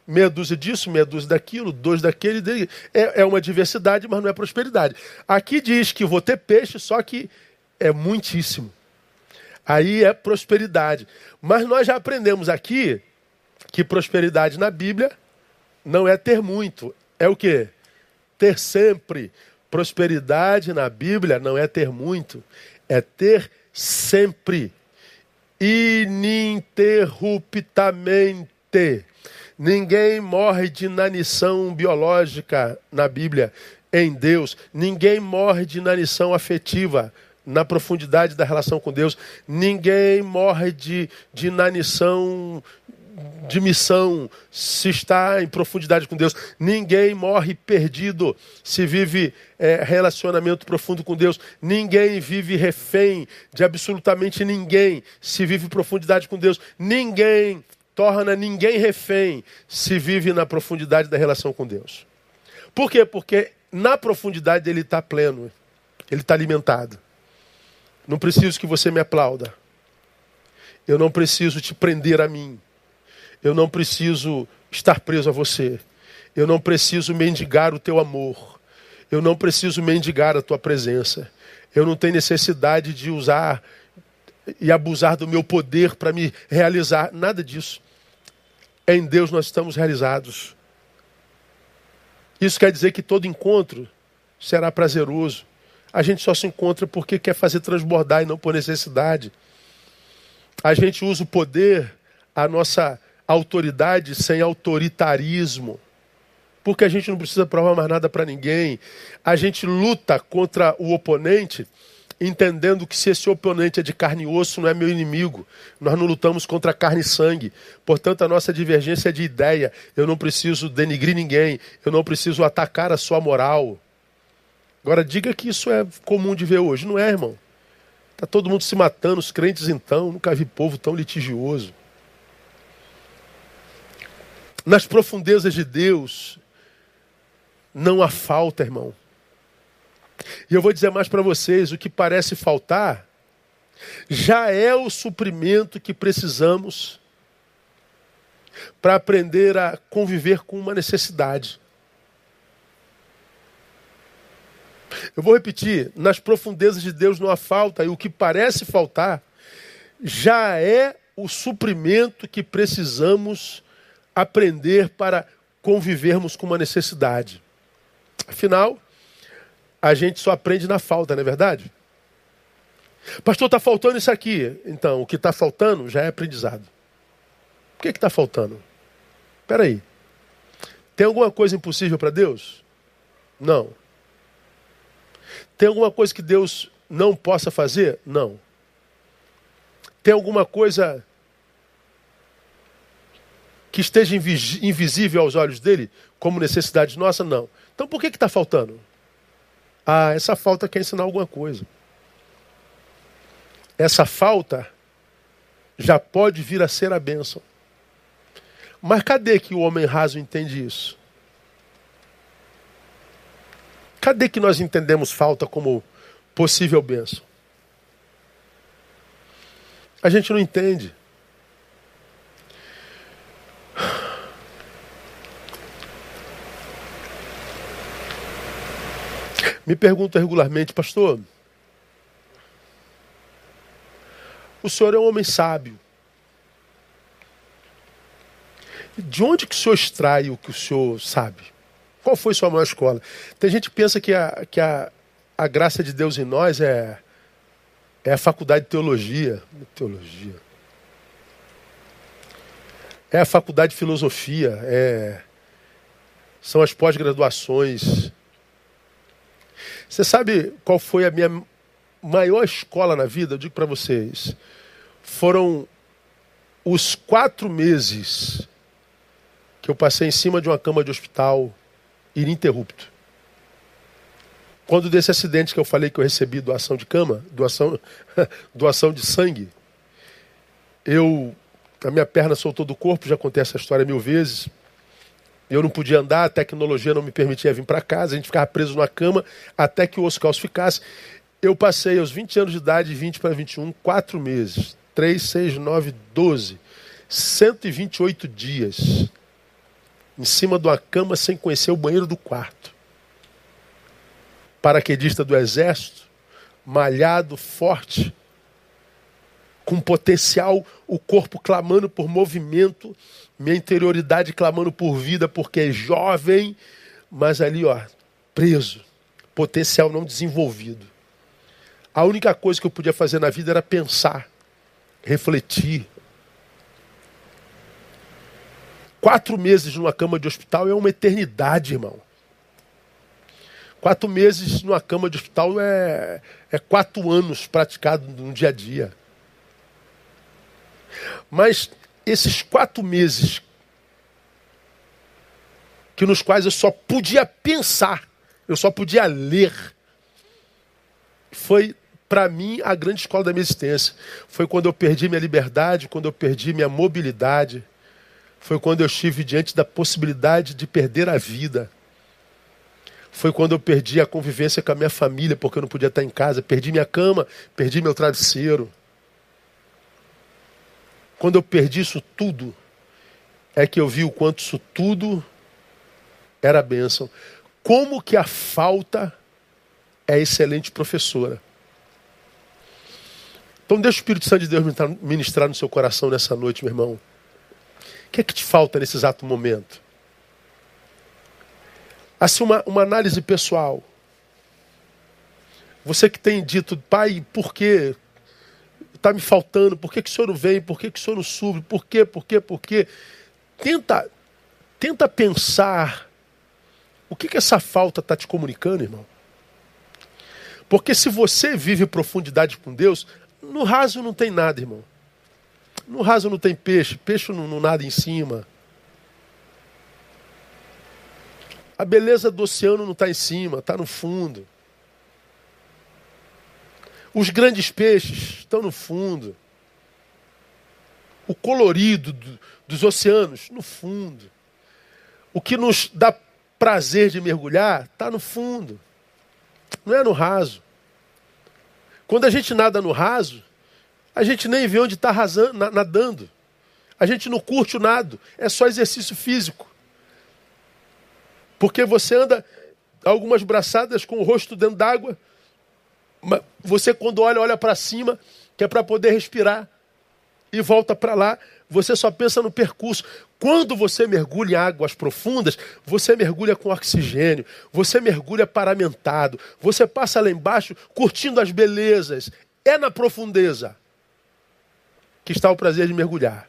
Meia dúzia disso, meia dúzia daquilo, dois daquele. É, é uma diversidade, mas não é prosperidade. Aqui diz que vou ter peixe, só que é muitíssimo. Aí é prosperidade. Mas nós já aprendemos aqui que prosperidade na Bíblia não é ter muito. É o quê? Ter sempre. Prosperidade na Bíblia não é ter muito, é ter sempre, ininterruptamente. Ninguém morre de inanição biológica na Bíblia, em Deus. Ninguém morre de inanição afetiva na profundidade da relação com Deus. Ninguém morre de, de inanição de missão, se está em profundidade com Deus. Ninguém morre perdido se vive é, relacionamento profundo com Deus. Ninguém vive refém de absolutamente ninguém se vive profundidade com Deus. Ninguém torna ninguém refém se vive na profundidade da relação com Deus. Por quê? Porque na profundidade ele está pleno, ele está alimentado. Não preciso que você me aplauda. Eu não preciso te prender a mim. Eu não preciso estar preso a você. Eu não preciso mendigar o teu amor. Eu não preciso mendigar a tua presença. Eu não tenho necessidade de usar e abusar do meu poder para me realizar. Nada disso. Em Deus nós estamos realizados. Isso quer dizer que todo encontro será prazeroso. A gente só se encontra porque quer fazer transbordar e não por necessidade. A gente usa o poder, a nossa autoridade sem autoritarismo. Porque a gente não precisa provar mais nada para ninguém. A gente luta contra o oponente, entendendo que se esse oponente é de carne e osso, não é meu inimigo. Nós não lutamos contra carne e sangue. Portanto, a nossa divergência é de ideia. Eu não preciso denigrir ninguém. Eu não preciso atacar a sua moral. Agora, diga que isso é comum de ver hoje. Não é, irmão. Está todo mundo se matando, os crentes então. Nunca vi povo tão litigioso. Nas profundezas de Deus não há falta, irmão. E eu vou dizer mais para vocês: o que parece faltar já é o suprimento que precisamos para aprender a conviver com uma necessidade. Eu vou repetir: nas profundezas de Deus não há falta, e o que parece faltar já é o suprimento que precisamos aprender para convivermos com uma necessidade. Afinal, a gente só aprende na falta, não é verdade? Pastor, está faltando isso aqui. Então, o que está faltando já é aprendizado. O que está faltando? Espera aí. Tem alguma coisa impossível para Deus? Não. Tem alguma coisa que Deus não possa fazer? Não. Tem alguma coisa que esteja invisível aos olhos dele como necessidade nossa? Não. Então por que está faltando? Ah, essa falta quer ensinar alguma coisa. Essa falta já pode vir a ser a bênção. Mas cadê que o homem raso entende isso? Cadê que nós entendemos falta como possível bênção? A gente não entende. Me pergunta regularmente, pastor, o senhor é um homem sábio. De onde que o senhor extrai o que o senhor sabe? Qual foi sua maior escola? Tem gente que pensa que a, que a, a graça de Deus em nós é, é a faculdade de teologia. Teologia. É a faculdade de filosofia. É, são as pós-graduações você sabe qual foi a minha maior escola na vida? Eu digo para vocês. Foram os quatro meses que eu passei em cima de uma cama de hospital ininterrupto. Quando desse acidente que eu falei que eu recebi doação de cama, doação, doação de sangue, eu a minha perna soltou do corpo, já contei essa história mil vezes. Eu não podia andar, a tecnologia não me permitia vir para casa, a gente ficava preso na cama até que o osso ficasse. Eu passei aos 20 anos de idade, 20 para 21, quatro meses. 3, 6, 9, 12. 128 dias. Em cima de uma cama sem conhecer o banheiro do quarto. Paraquedista do exército, malhado, forte com potencial, o corpo clamando por movimento, minha interioridade clamando por vida, porque é jovem, mas ali, ó, preso, potencial não desenvolvido. A única coisa que eu podia fazer na vida era pensar, refletir. Quatro meses numa cama de hospital é uma eternidade, irmão. Quatro meses numa cama de hospital é, é quatro anos praticado no dia a dia. Mas esses quatro meses, que nos quais eu só podia pensar, eu só podia ler, foi para mim a grande escola da minha existência. Foi quando eu perdi minha liberdade, quando eu perdi minha mobilidade. Foi quando eu estive diante da possibilidade de perder a vida. Foi quando eu perdi a convivência com a minha família, porque eu não podia estar em casa. Perdi minha cama, perdi meu travesseiro. Quando eu perdi isso tudo, é que eu vi o quanto isso tudo era bênção. Como que a falta é excelente professora. Então deixa o Espírito Santo de Deus ministrar no seu coração nessa noite, meu irmão. Que é que te falta nesse exato momento? Assim, uma, uma análise pessoal. Você que tem dito, pai, por quê? está me faltando, por que, que o senhor não vem, por que, que o senhor não sube, por quê, por quê, por quê. Tenta, tenta pensar o que, que essa falta está te comunicando, irmão. Porque se você vive profundidade com Deus, no raso não tem nada, irmão. No raso não tem peixe, peixe não, não nada em cima. A beleza do oceano não está em cima, está no fundo. Os grandes peixes estão no fundo. O colorido do, dos oceanos, no fundo. O que nos dá prazer de mergulhar está no fundo. Não é no raso. Quando a gente nada no raso, a gente nem vê onde está nadando. A gente não curte o nado. É só exercício físico. Porque você anda algumas braçadas com o rosto dentro d'água você, quando olha, olha para cima, que é para poder respirar, e volta para lá, você só pensa no percurso. Quando você mergulha em águas profundas, você mergulha com oxigênio, você mergulha paramentado, você passa lá embaixo curtindo as belezas. É na profundeza que está o prazer de mergulhar.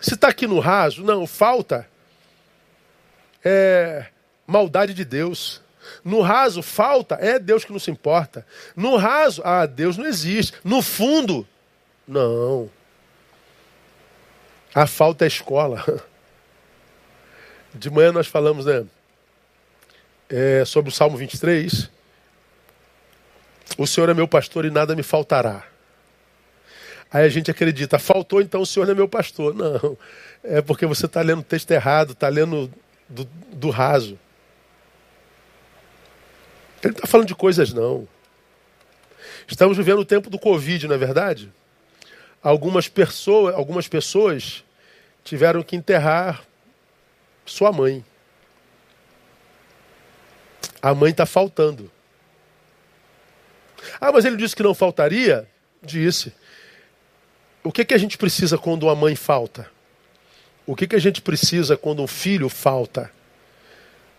Se está aqui no raso, não, falta é maldade de Deus. No raso, falta, é Deus que não se importa. No raso, ah, Deus não existe. No fundo, não. A falta é escola. De manhã nós falamos, né? É, sobre o Salmo 23. O Senhor é meu pastor e nada me faltará. Aí a gente acredita, faltou então o Senhor não é meu pastor. Não, é porque você está lendo o texto errado, está lendo do, do raso. Ele não está falando de coisas, não. Estamos vivendo o tempo do Covid, não é verdade? Algumas pessoas, algumas pessoas tiveram que enterrar sua mãe. A mãe está faltando. Ah, mas ele disse que não faltaria? Disse. O que, que a gente precisa quando uma mãe falta? O que, que a gente precisa quando um filho falta?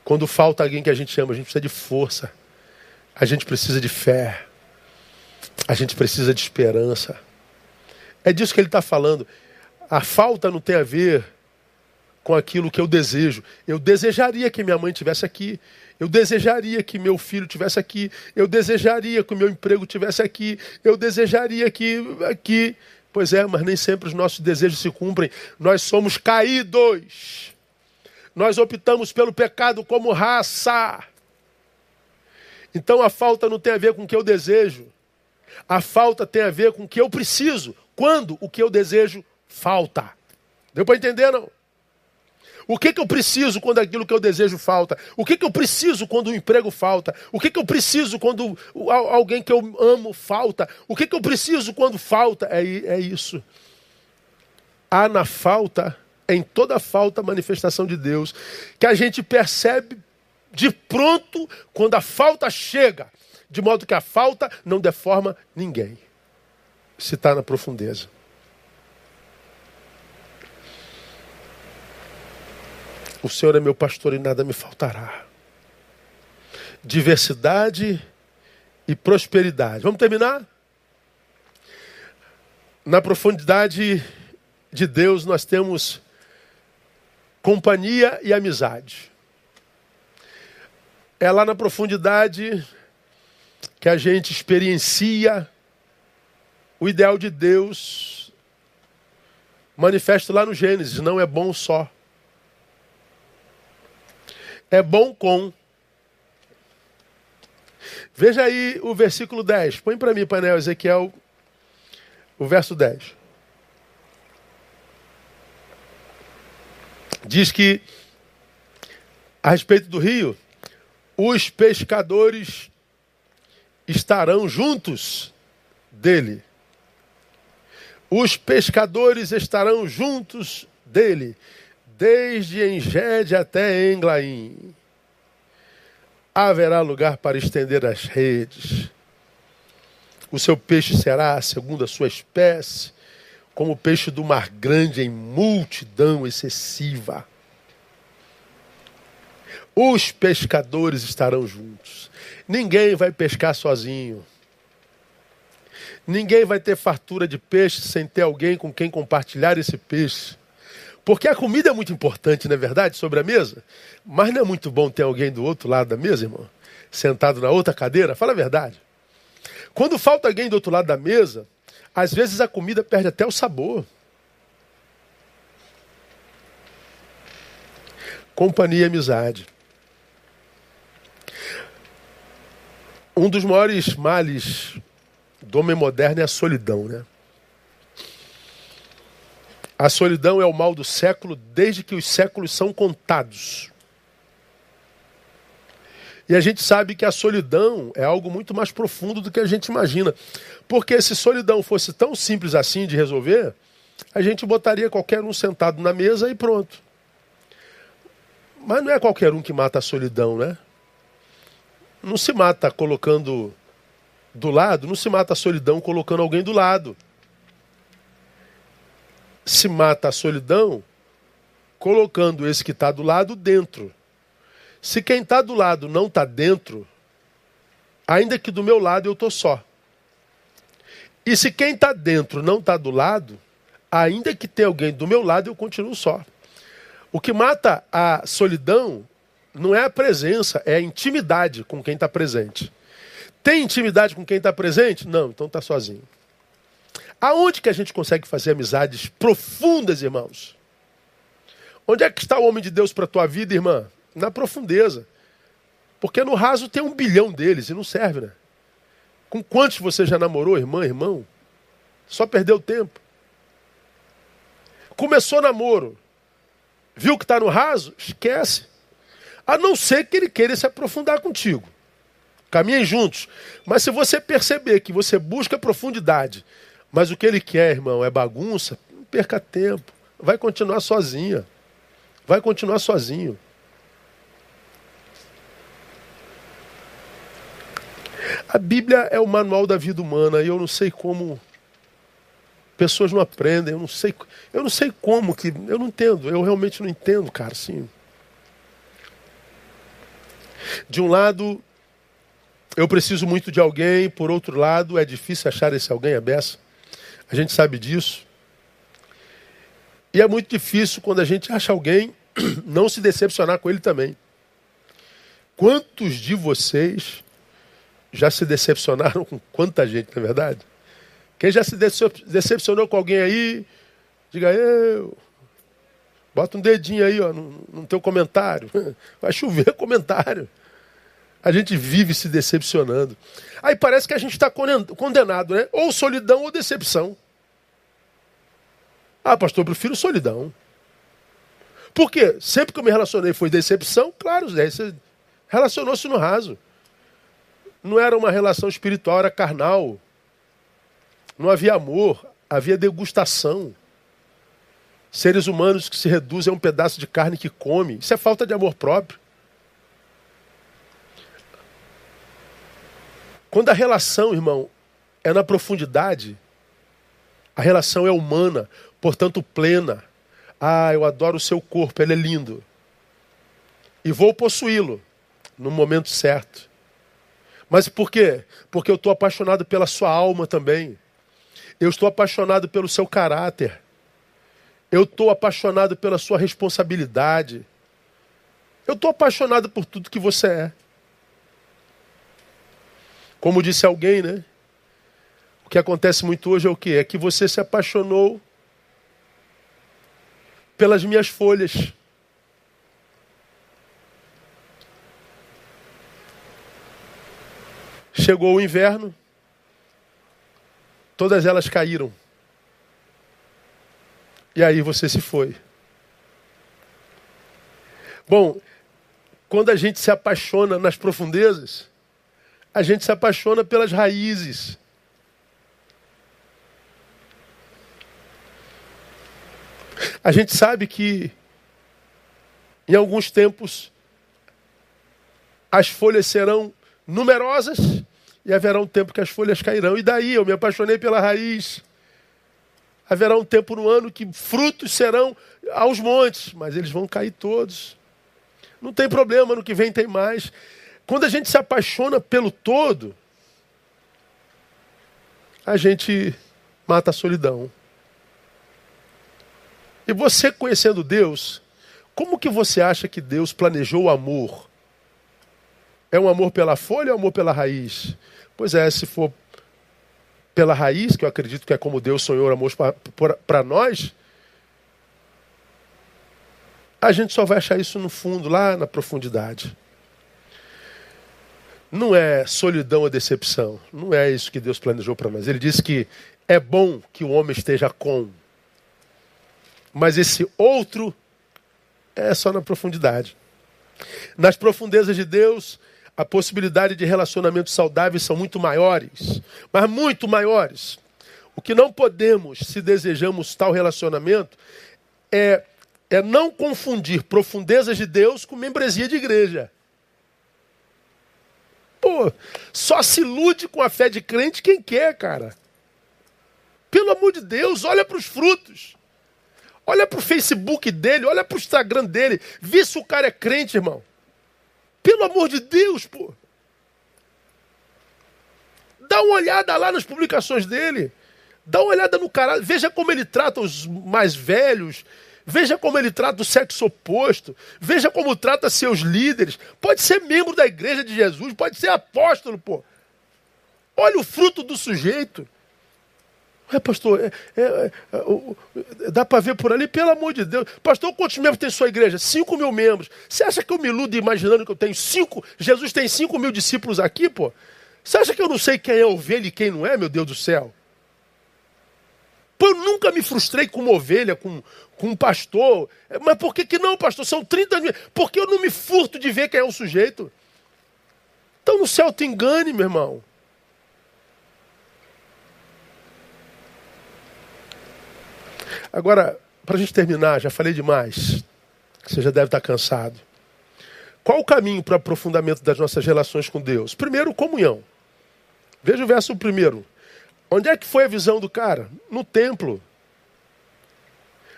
Quando falta alguém que a gente ama, a gente precisa de força. A gente precisa de fé. A gente precisa de esperança. É disso que ele está falando. A falta não tem a ver com aquilo que eu desejo. Eu desejaria que minha mãe tivesse aqui. Eu desejaria que meu filho tivesse aqui. Eu desejaria que o meu emprego tivesse aqui. Eu desejaria que aqui. Pois é, mas nem sempre os nossos desejos se cumprem. Nós somos caídos. Nós optamos pelo pecado como raça. Então a falta não tem a ver com o que eu desejo. A falta tem a ver com o que eu preciso. Quando o que eu desejo falta. Deu para entender, não? O que, que eu preciso quando aquilo que eu desejo falta? O que, que eu preciso quando o emprego falta? O que, que eu preciso quando alguém que eu amo falta? O que, que eu preciso quando falta? É, é isso. Há na falta, em toda falta, manifestação de Deus, que a gente percebe de pronto quando a falta chega, de modo que a falta não deforma ninguém, se está na profundeza. O Senhor é meu pastor e nada me faltará. Diversidade e prosperidade. Vamos terminar? Na profundidade de Deus nós temos companhia e amizade. É lá na profundidade que a gente experiencia o ideal de Deus manifesto lá no Gênesis, não é bom só é bom com. Veja aí o versículo 10. Põe para mim, painel Ezequiel, o verso 10. Diz que, a respeito do rio, os pescadores estarão juntos dele. Os pescadores estarão juntos dele desde Engede até Englaim. Haverá lugar para estender as redes. O seu peixe será, segundo a sua espécie, como o peixe do mar grande em multidão excessiva. Os pescadores estarão juntos. Ninguém vai pescar sozinho. Ninguém vai ter fartura de peixe sem ter alguém com quem compartilhar esse peixe. Porque a comida é muito importante, não é verdade, sobre a mesa? Mas não é muito bom ter alguém do outro lado da mesa, irmão? Sentado na outra cadeira? Fala a verdade. Quando falta alguém do outro lado da mesa, às vezes a comida perde até o sabor. Companhia e amizade. Um dos maiores males do homem moderno é a solidão, né? A solidão é o mal do século desde que os séculos são contados. E a gente sabe que a solidão é algo muito mais profundo do que a gente imagina. Porque se solidão fosse tão simples assim de resolver, a gente botaria qualquer um sentado na mesa e pronto. Mas não é qualquer um que mata a solidão, né? Não se mata colocando do lado, não se mata a solidão colocando alguém do lado se mata a solidão colocando esse que está do lado dentro. Se quem está do lado não está dentro, ainda que do meu lado eu estou só. E se quem está dentro não está do lado, ainda que tenha alguém do meu lado, eu continuo só. O que mata a solidão não é a presença, é a intimidade com quem está presente. Tem intimidade com quem está presente? Não, então está sozinho. Aonde que a gente consegue fazer amizades profundas, irmãos? Onde é que está o homem de Deus para a tua vida, irmã? Na profundeza. Porque no raso tem um bilhão deles e não serve, né? Com quantos você já namorou, irmã, irmão? Só perdeu tempo. Começou namoro. Viu que está no raso? Esquece. A não ser que ele queira se aprofundar contigo. Caminhem juntos. Mas se você perceber que você busca profundidade mas o que ele quer, irmão, é bagunça. Não perca tempo. Vai continuar sozinha. Vai continuar sozinho. A Bíblia é o manual da vida humana e eu não sei como pessoas não aprendem, eu não sei, eu não sei como que, eu não entendo, eu realmente não entendo, cara, sim. De um lado, eu preciso muito de alguém, por outro lado, é difícil achar esse alguém a beça. A gente sabe disso. E é muito difícil quando a gente acha alguém não se decepcionar com ele também. Quantos de vocês já se decepcionaram com quanta gente, não é verdade? Quem já se decepcionou com alguém aí, diga eu. Bota um dedinho aí, ó, no, no teu comentário. Vai chover comentário. A gente vive se decepcionando. Aí parece que a gente está condenado, né? Ou solidão ou decepção. Ah, pastor, eu prefiro solidão. Por quê? Sempre que eu me relacionei foi decepção, claro, Zé, você relacionou-se no raso. Não era uma relação espiritual, era carnal. Não havia amor, havia degustação. Seres humanos que se reduzem a um pedaço de carne que come. Isso é falta de amor próprio. Quando a relação, irmão, é na profundidade, a relação é humana, portanto plena. Ah, eu adoro o seu corpo, ele é lindo. E vou possuí-lo no momento certo. Mas por quê? Porque eu estou apaixonado pela sua alma também. Eu estou apaixonado pelo seu caráter. Eu estou apaixonado pela sua responsabilidade. Eu estou apaixonado por tudo que você é. Como disse alguém, né? O que acontece muito hoje é o quê? É que você se apaixonou pelas minhas folhas. Chegou o inverno, todas elas caíram. E aí você se foi. Bom, quando a gente se apaixona nas profundezas, a gente se apaixona pelas raízes. A gente sabe que em alguns tempos as folhas serão numerosas e haverá um tempo que as folhas cairão. E daí eu me apaixonei pela raiz. Haverá um tempo no ano que frutos serão aos montes, mas eles vão cair todos. Não tem problema, no que vem tem mais. Quando a gente se apaixona pelo todo, a gente mata a solidão. E você conhecendo Deus, como que você acha que Deus planejou o amor? É um amor pela folha ou um amor pela raiz? Pois é, se for pela raiz, que eu acredito que é como Deus sonhou o amor para nós, a gente só vai achar isso no fundo, lá na profundidade não é solidão ou decepção. Não é isso que Deus planejou para nós. Ele diz que é bom que o homem esteja com. Mas esse outro é só na profundidade. Nas profundezas de Deus, a possibilidade de relacionamentos saudáveis são muito maiores. Mas muito maiores. O que não podemos, se desejamos tal relacionamento, é, é não confundir profundezas de Deus com membresia de igreja. Pô, só se ilude com a fé de crente quem quer, cara. Pelo amor de Deus, olha para os frutos. Olha para o Facebook dele, olha para o Instagram dele. Vê se o cara é crente, irmão. Pelo amor de Deus, pô. Dá uma olhada lá nas publicações dele. Dá uma olhada no cara. Veja como ele trata os mais velhos. Veja como ele trata o sexo oposto. Veja como trata seus líderes. Pode ser membro da igreja de Jesus, pode ser apóstolo, pô. Olha o fruto do sujeito. É, pastor, é, é, é, dá para ver por ali, pelo amor de Deus. Pastor, quantos membros tem sua igreja? Cinco mil membros. Você acha que eu me iludo imaginando que eu tenho cinco? Jesus tem cinco mil discípulos aqui, pô? Você acha que eu não sei quem é ovelha e quem não é, meu Deus do céu? Pô, eu nunca me frustrei com uma ovelha, com, com um pastor. Mas por que, que não, pastor? São 30 mil. Por que eu não me furto de ver quem é o sujeito? Então no céu te engane, meu irmão. Agora, para a gente terminar, já falei demais. Você já deve estar cansado. Qual o caminho para o aprofundamento das nossas relações com Deus? Primeiro, comunhão. Veja o verso primeiro. Onde é que foi a visão do cara? No templo.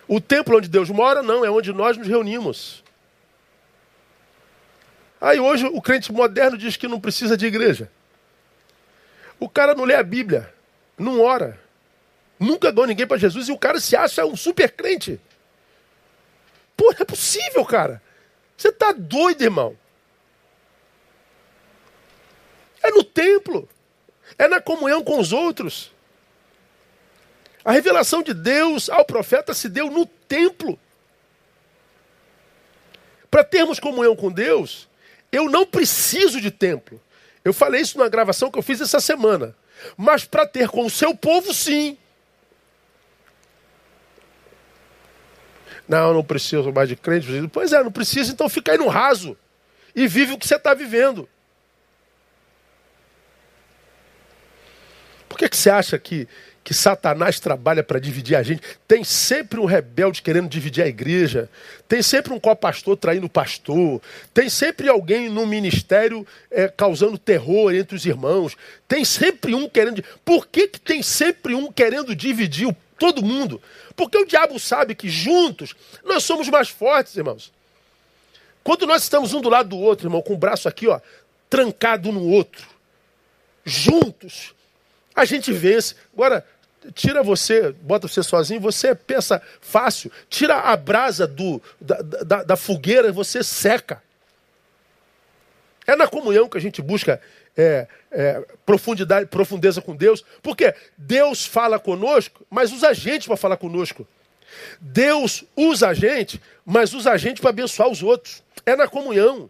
O templo onde Deus mora, não, é onde nós nos reunimos. Aí hoje o crente moderno diz que não precisa de igreja. O cara não lê a Bíblia, não ora, nunca ganhou ninguém para Jesus e o cara se acha um super crente. Pô, é possível, cara. Você tá doido, irmão. É no templo, é na comunhão com os outros. A revelação de Deus ao profeta se deu no templo. Para termos comunhão com Deus, eu não preciso de templo. Eu falei isso na gravação que eu fiz essa semana. Mas para ter com o seu povo, sim. Não, não preciso mais de crente. Pois é, não precisa, então fica aí no raso. E vive o que você está vivendo. Que, que você acha que que Satanás trabalha para dividir a gente. Tem sempre um rebelde querendo dividir a igreja. Tem sempre um co-pastor traindo o pastor. Tem sempre alguém no ministério é, causando terror entre os irmãos. Tem sempre um querendo. Por que, que tem sempre um querendo dividir o, todo mundo? Porque o diabo sabe que juntos nós somos mais fortes, irmãos. Quando nós estamos um do lado do outro, irmão, com o braço aqui, ó, trancado no outro, juntos, a gente vence. Agora, tira você, bota você sozinho, você pensa fácil. Tira a brasa do, da, da, da fogueira, você seca. É na comunhão que a gente busca é, é, profundidade, profundeza com Deus, porque Deus fala conosco, mas usa a gente para falar conosco. Deus usa a gente, mas usa a gente para abençoar os outros. É na comunhão.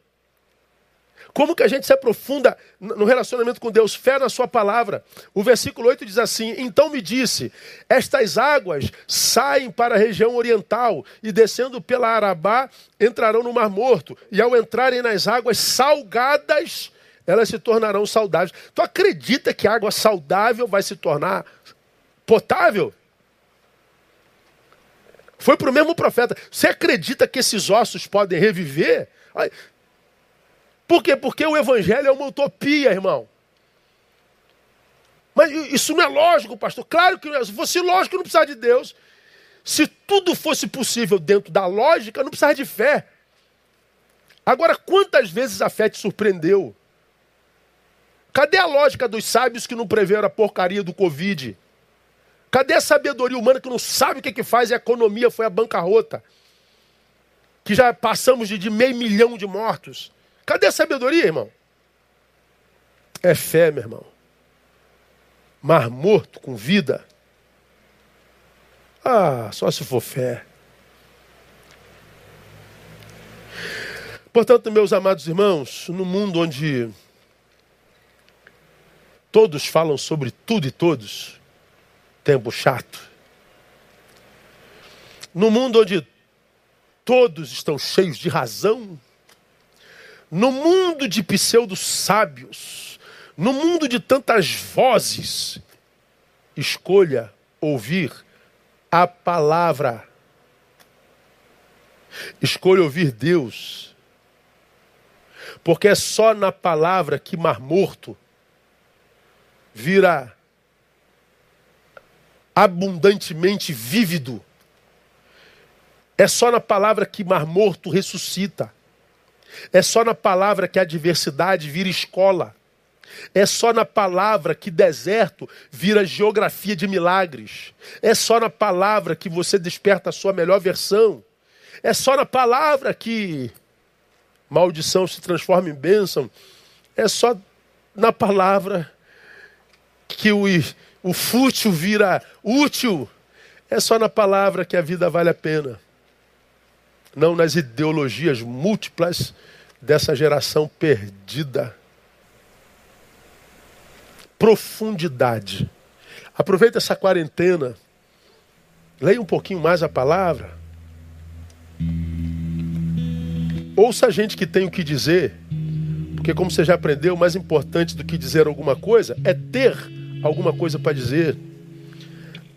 Como que a gente se aprofunda no relacionamento com Deus? Fé na sua palavra. O versículo 8 diz assim: Então me disse: Estas águas saem para a região oriental e descendo pela Arabá entrarão no Mar Morto. E ao entrarem nas águas salgadas, elas se tornarão saudáveis. Tu acredita que água saudável vai se tornar potável? Foi para o mesmo profeta. Você acredita que esses ossos podem reviver? Por quê? Porque o evangelho é uma utopia, irmão. Mas isso não é lógico, pastor. Claro que não é. Se fosse lógico, não precisava de Deus. Se tudo fosse possível dentro da lógica, não precisava de fé. Agora, quantas vezes a fé te surpreendeu? Cadê a lógica dos sábios que não preveram a porcaria do Covid? Cadê a sabedoria humana que não sabe o que, que faz e a economia foi a bancarrota? Que já passamos de, de meio milhão de mortos. Cadê a sabedoria, irmão? É fé, meu irmão. Mar morto com vida. Ah, só se for fé. Portanto, meus amados irmãos, no mundo onde todos falam sobre tudo e todos, tempo chato. No mundo onde todos estão cheios de razão, no mundo de pseudo-sábios, no mundo de tantas vozes, escolha ouvir a palavra. Escolha ouvir Deus. Porque é só na palavra que Mar Morto vira abundantemente vívido. É só na palavra que Mar Morto ressuscita. É só na palavra que a diversidade vira escola. É só na palavra que deserto vira geografia de milagres. É só na palavra que você desperta a sua melhor versão. É só na palavra que maldição se transforma em bênção. É só na palavra que o, o fútil vira útil. É só na palavra que a vida vale a pena não nas ideologias múltiplas dessa geração perdida. Profundidade. Aproveita essa quarentena. Leia um pouquinho mais a palavra. Ouça a gente que tem o que dizer. Porque, como você já aprendeu, mais importante do que dizer alguma coisa é ter alguma coisa para dizer.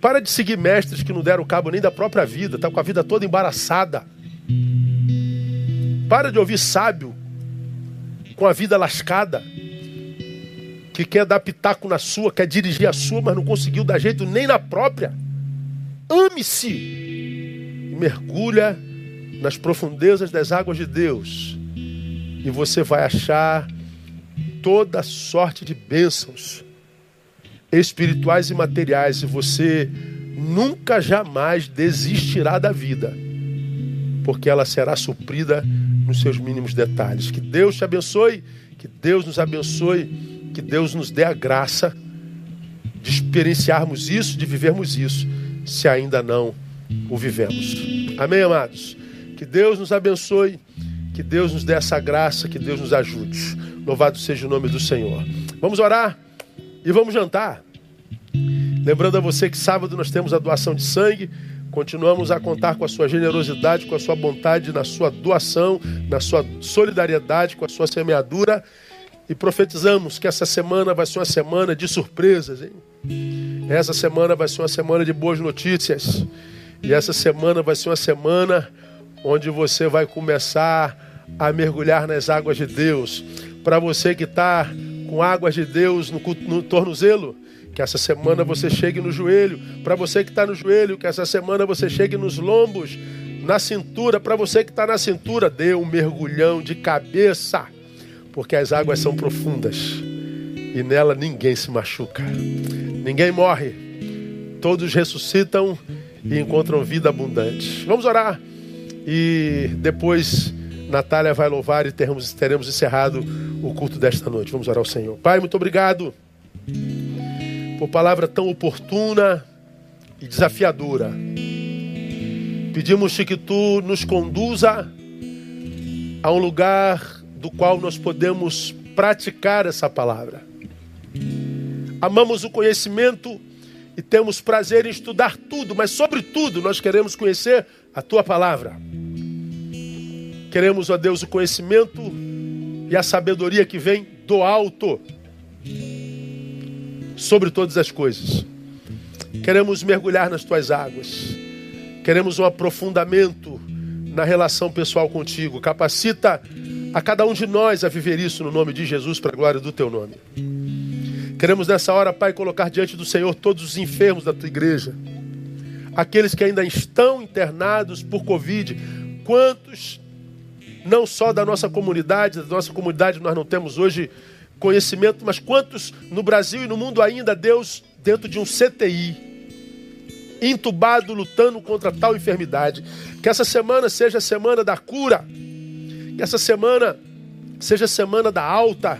Para de seguir mestres que não deram cabo nem da própria vida, está com a vida toda embaraçada. Para de ouvir sábio com a vida lascada, que quer dar pitaco na sua, quer dirigir a sua, mas não conseguiu dar jeito nem na própria. Ame-se e mergulha nas profundezas das águas de Deus, e você vai achar toda sorte de bênçãos espirituais e materiais, e você nunca jamais desistirá da vida porque ela será suprida nos seus mínimos detalhes. Que Deus te abençoe, que Deus nos abençoe, que Deus nos dê a graça de experienciarmos isso, de vivermos isso se ainda não o vivemos. Amém, amados? Que Deus nos abençoe, que Deus nos dê essa graça, que Deus nos ajude. Louvado seja o nome do Senhor. Vamos orar e vamos jantar. Lembrando a você que sábado nós temos a doação de sangue. Continuamos a contar com a sua generosidade, com a sua bondade, na sua doação, na sua solidariedade, com a sua semeadura. E profetizamos que essa semana vai ser uma semana de surpresas, hein? Essa semana vai ser uma semana de boas notícias. E essa semana vai ser uma semana onde você vai começar a mergulhar nas águas de Deus. Para você que está com águas de Deus no, no tornozelo, que essa semana você chegue no joelho. Para você que está no joelho, que essa semana você chegue nos lombos, na cintura. Para você que está na cintura, dê um mergulhão de cabeça, porque as águas são profundas e nela ninguém se machuca, ninguém morre, todos ressuscitam e encontram vida abundante. Vamos orar e depois Natália vai louvar e teremos, teremos encerrado o culto desta noite. Vamos orar ao Senhor. Pai, muito obrigado por palavra tão oportuna e desafiadora. Pedimos-te que tu nos conduza a um lugar do qual nós podemos praticar essa palavra. Amamos o conhecimento e temos prazer em estudar tudo, mas, sobretudo, nós queremos conhecer a tua palavra. Queremos, ó Deus, o conhecimento e a sabedoria que vem do alto sobre todas as coisas. Queremos mergulhar nas tuas águas. Queremos um aprofundamento na relação pessoal contigo. Capacita a cada um de nós a viver isso no nome de Jesus, para a glória do teu nome. Queremos nessa hora, Pai, colocar diante do Senhor todos os enfermos da tua igreja. Aqueles que ainda estão internados por Covid. Quantos, não só da nossa comunidade, da nossa comunidade nós não temos hoje conhecimento, mas quantos no Brasil e no mundo ainda, Deus, dentro de um CTI, entubado, lutando contra tal enfermidade. Que essa semana seja a semana da cura, que essa semana seja a semana da alta.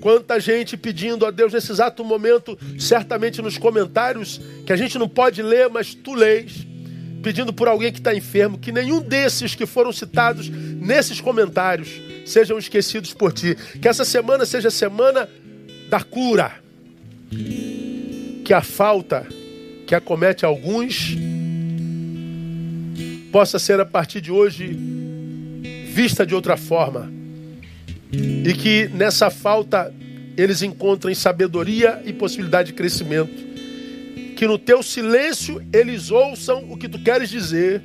Quanta gente pedindo a Deus nesse exato momento, certamente nos comentários, que a gente não pode ler, mas tu lês, pedindo por alguém que está enfermo, que nenhum desses que foram citados nesses comentários sejam esquecidos por ti. Que essa semana seja a semana da cura. Que a falta que acomete alguns possa ser a partir de hoje vista de outra forma. E que nessa falta eles encontrem sabedoria e possibilidade de crescimento. Que no teu silêncio eles ouçam o que tu queres dizer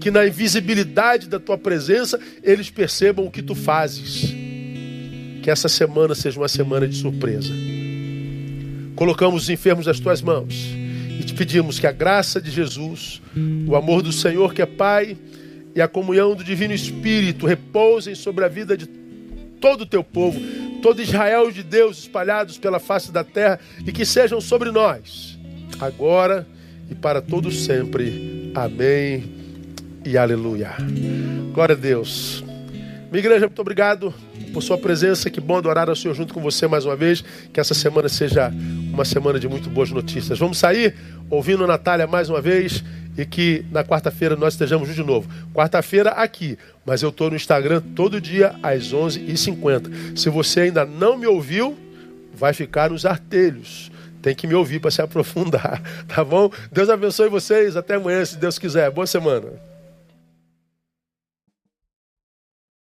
que na invisibilidade da tua presença eles percebam o que tu fazes. Que essa semana seja uma semana de surpresa. Colocamos os enfermos nas tuas mãos e te pedimos que a graça de Jesus, o amor do Senhor que é Pai e a comunhão do Divino Espírito repousem sobre a vida de todo o teu povo, todo Israel de Deus espalhados pela face da terra e que sejam sobre nós, agora e para todos sempre. Amém e aleluia. Glória a Deus. Minha igreja, muito obrigado por sua presença. Que bom adorar ao Senhor junto com você mais uma vez. Que essa semana seja uma semana de muito boas notícias. Vamos sair ouvindo a Natália mais uma vez e que na quarta-feira nós estejamos de novo. Quarta-feira aqui, mas eu estou no Instagram todo dia às 11h50. Se você ainda não me ouviu, vai ficar nos artelhos. Tem que me ouvir para se aprofundar, tá bom? Deus abençoe vocês. Até amanhã, se Deus quiser. Boa semana.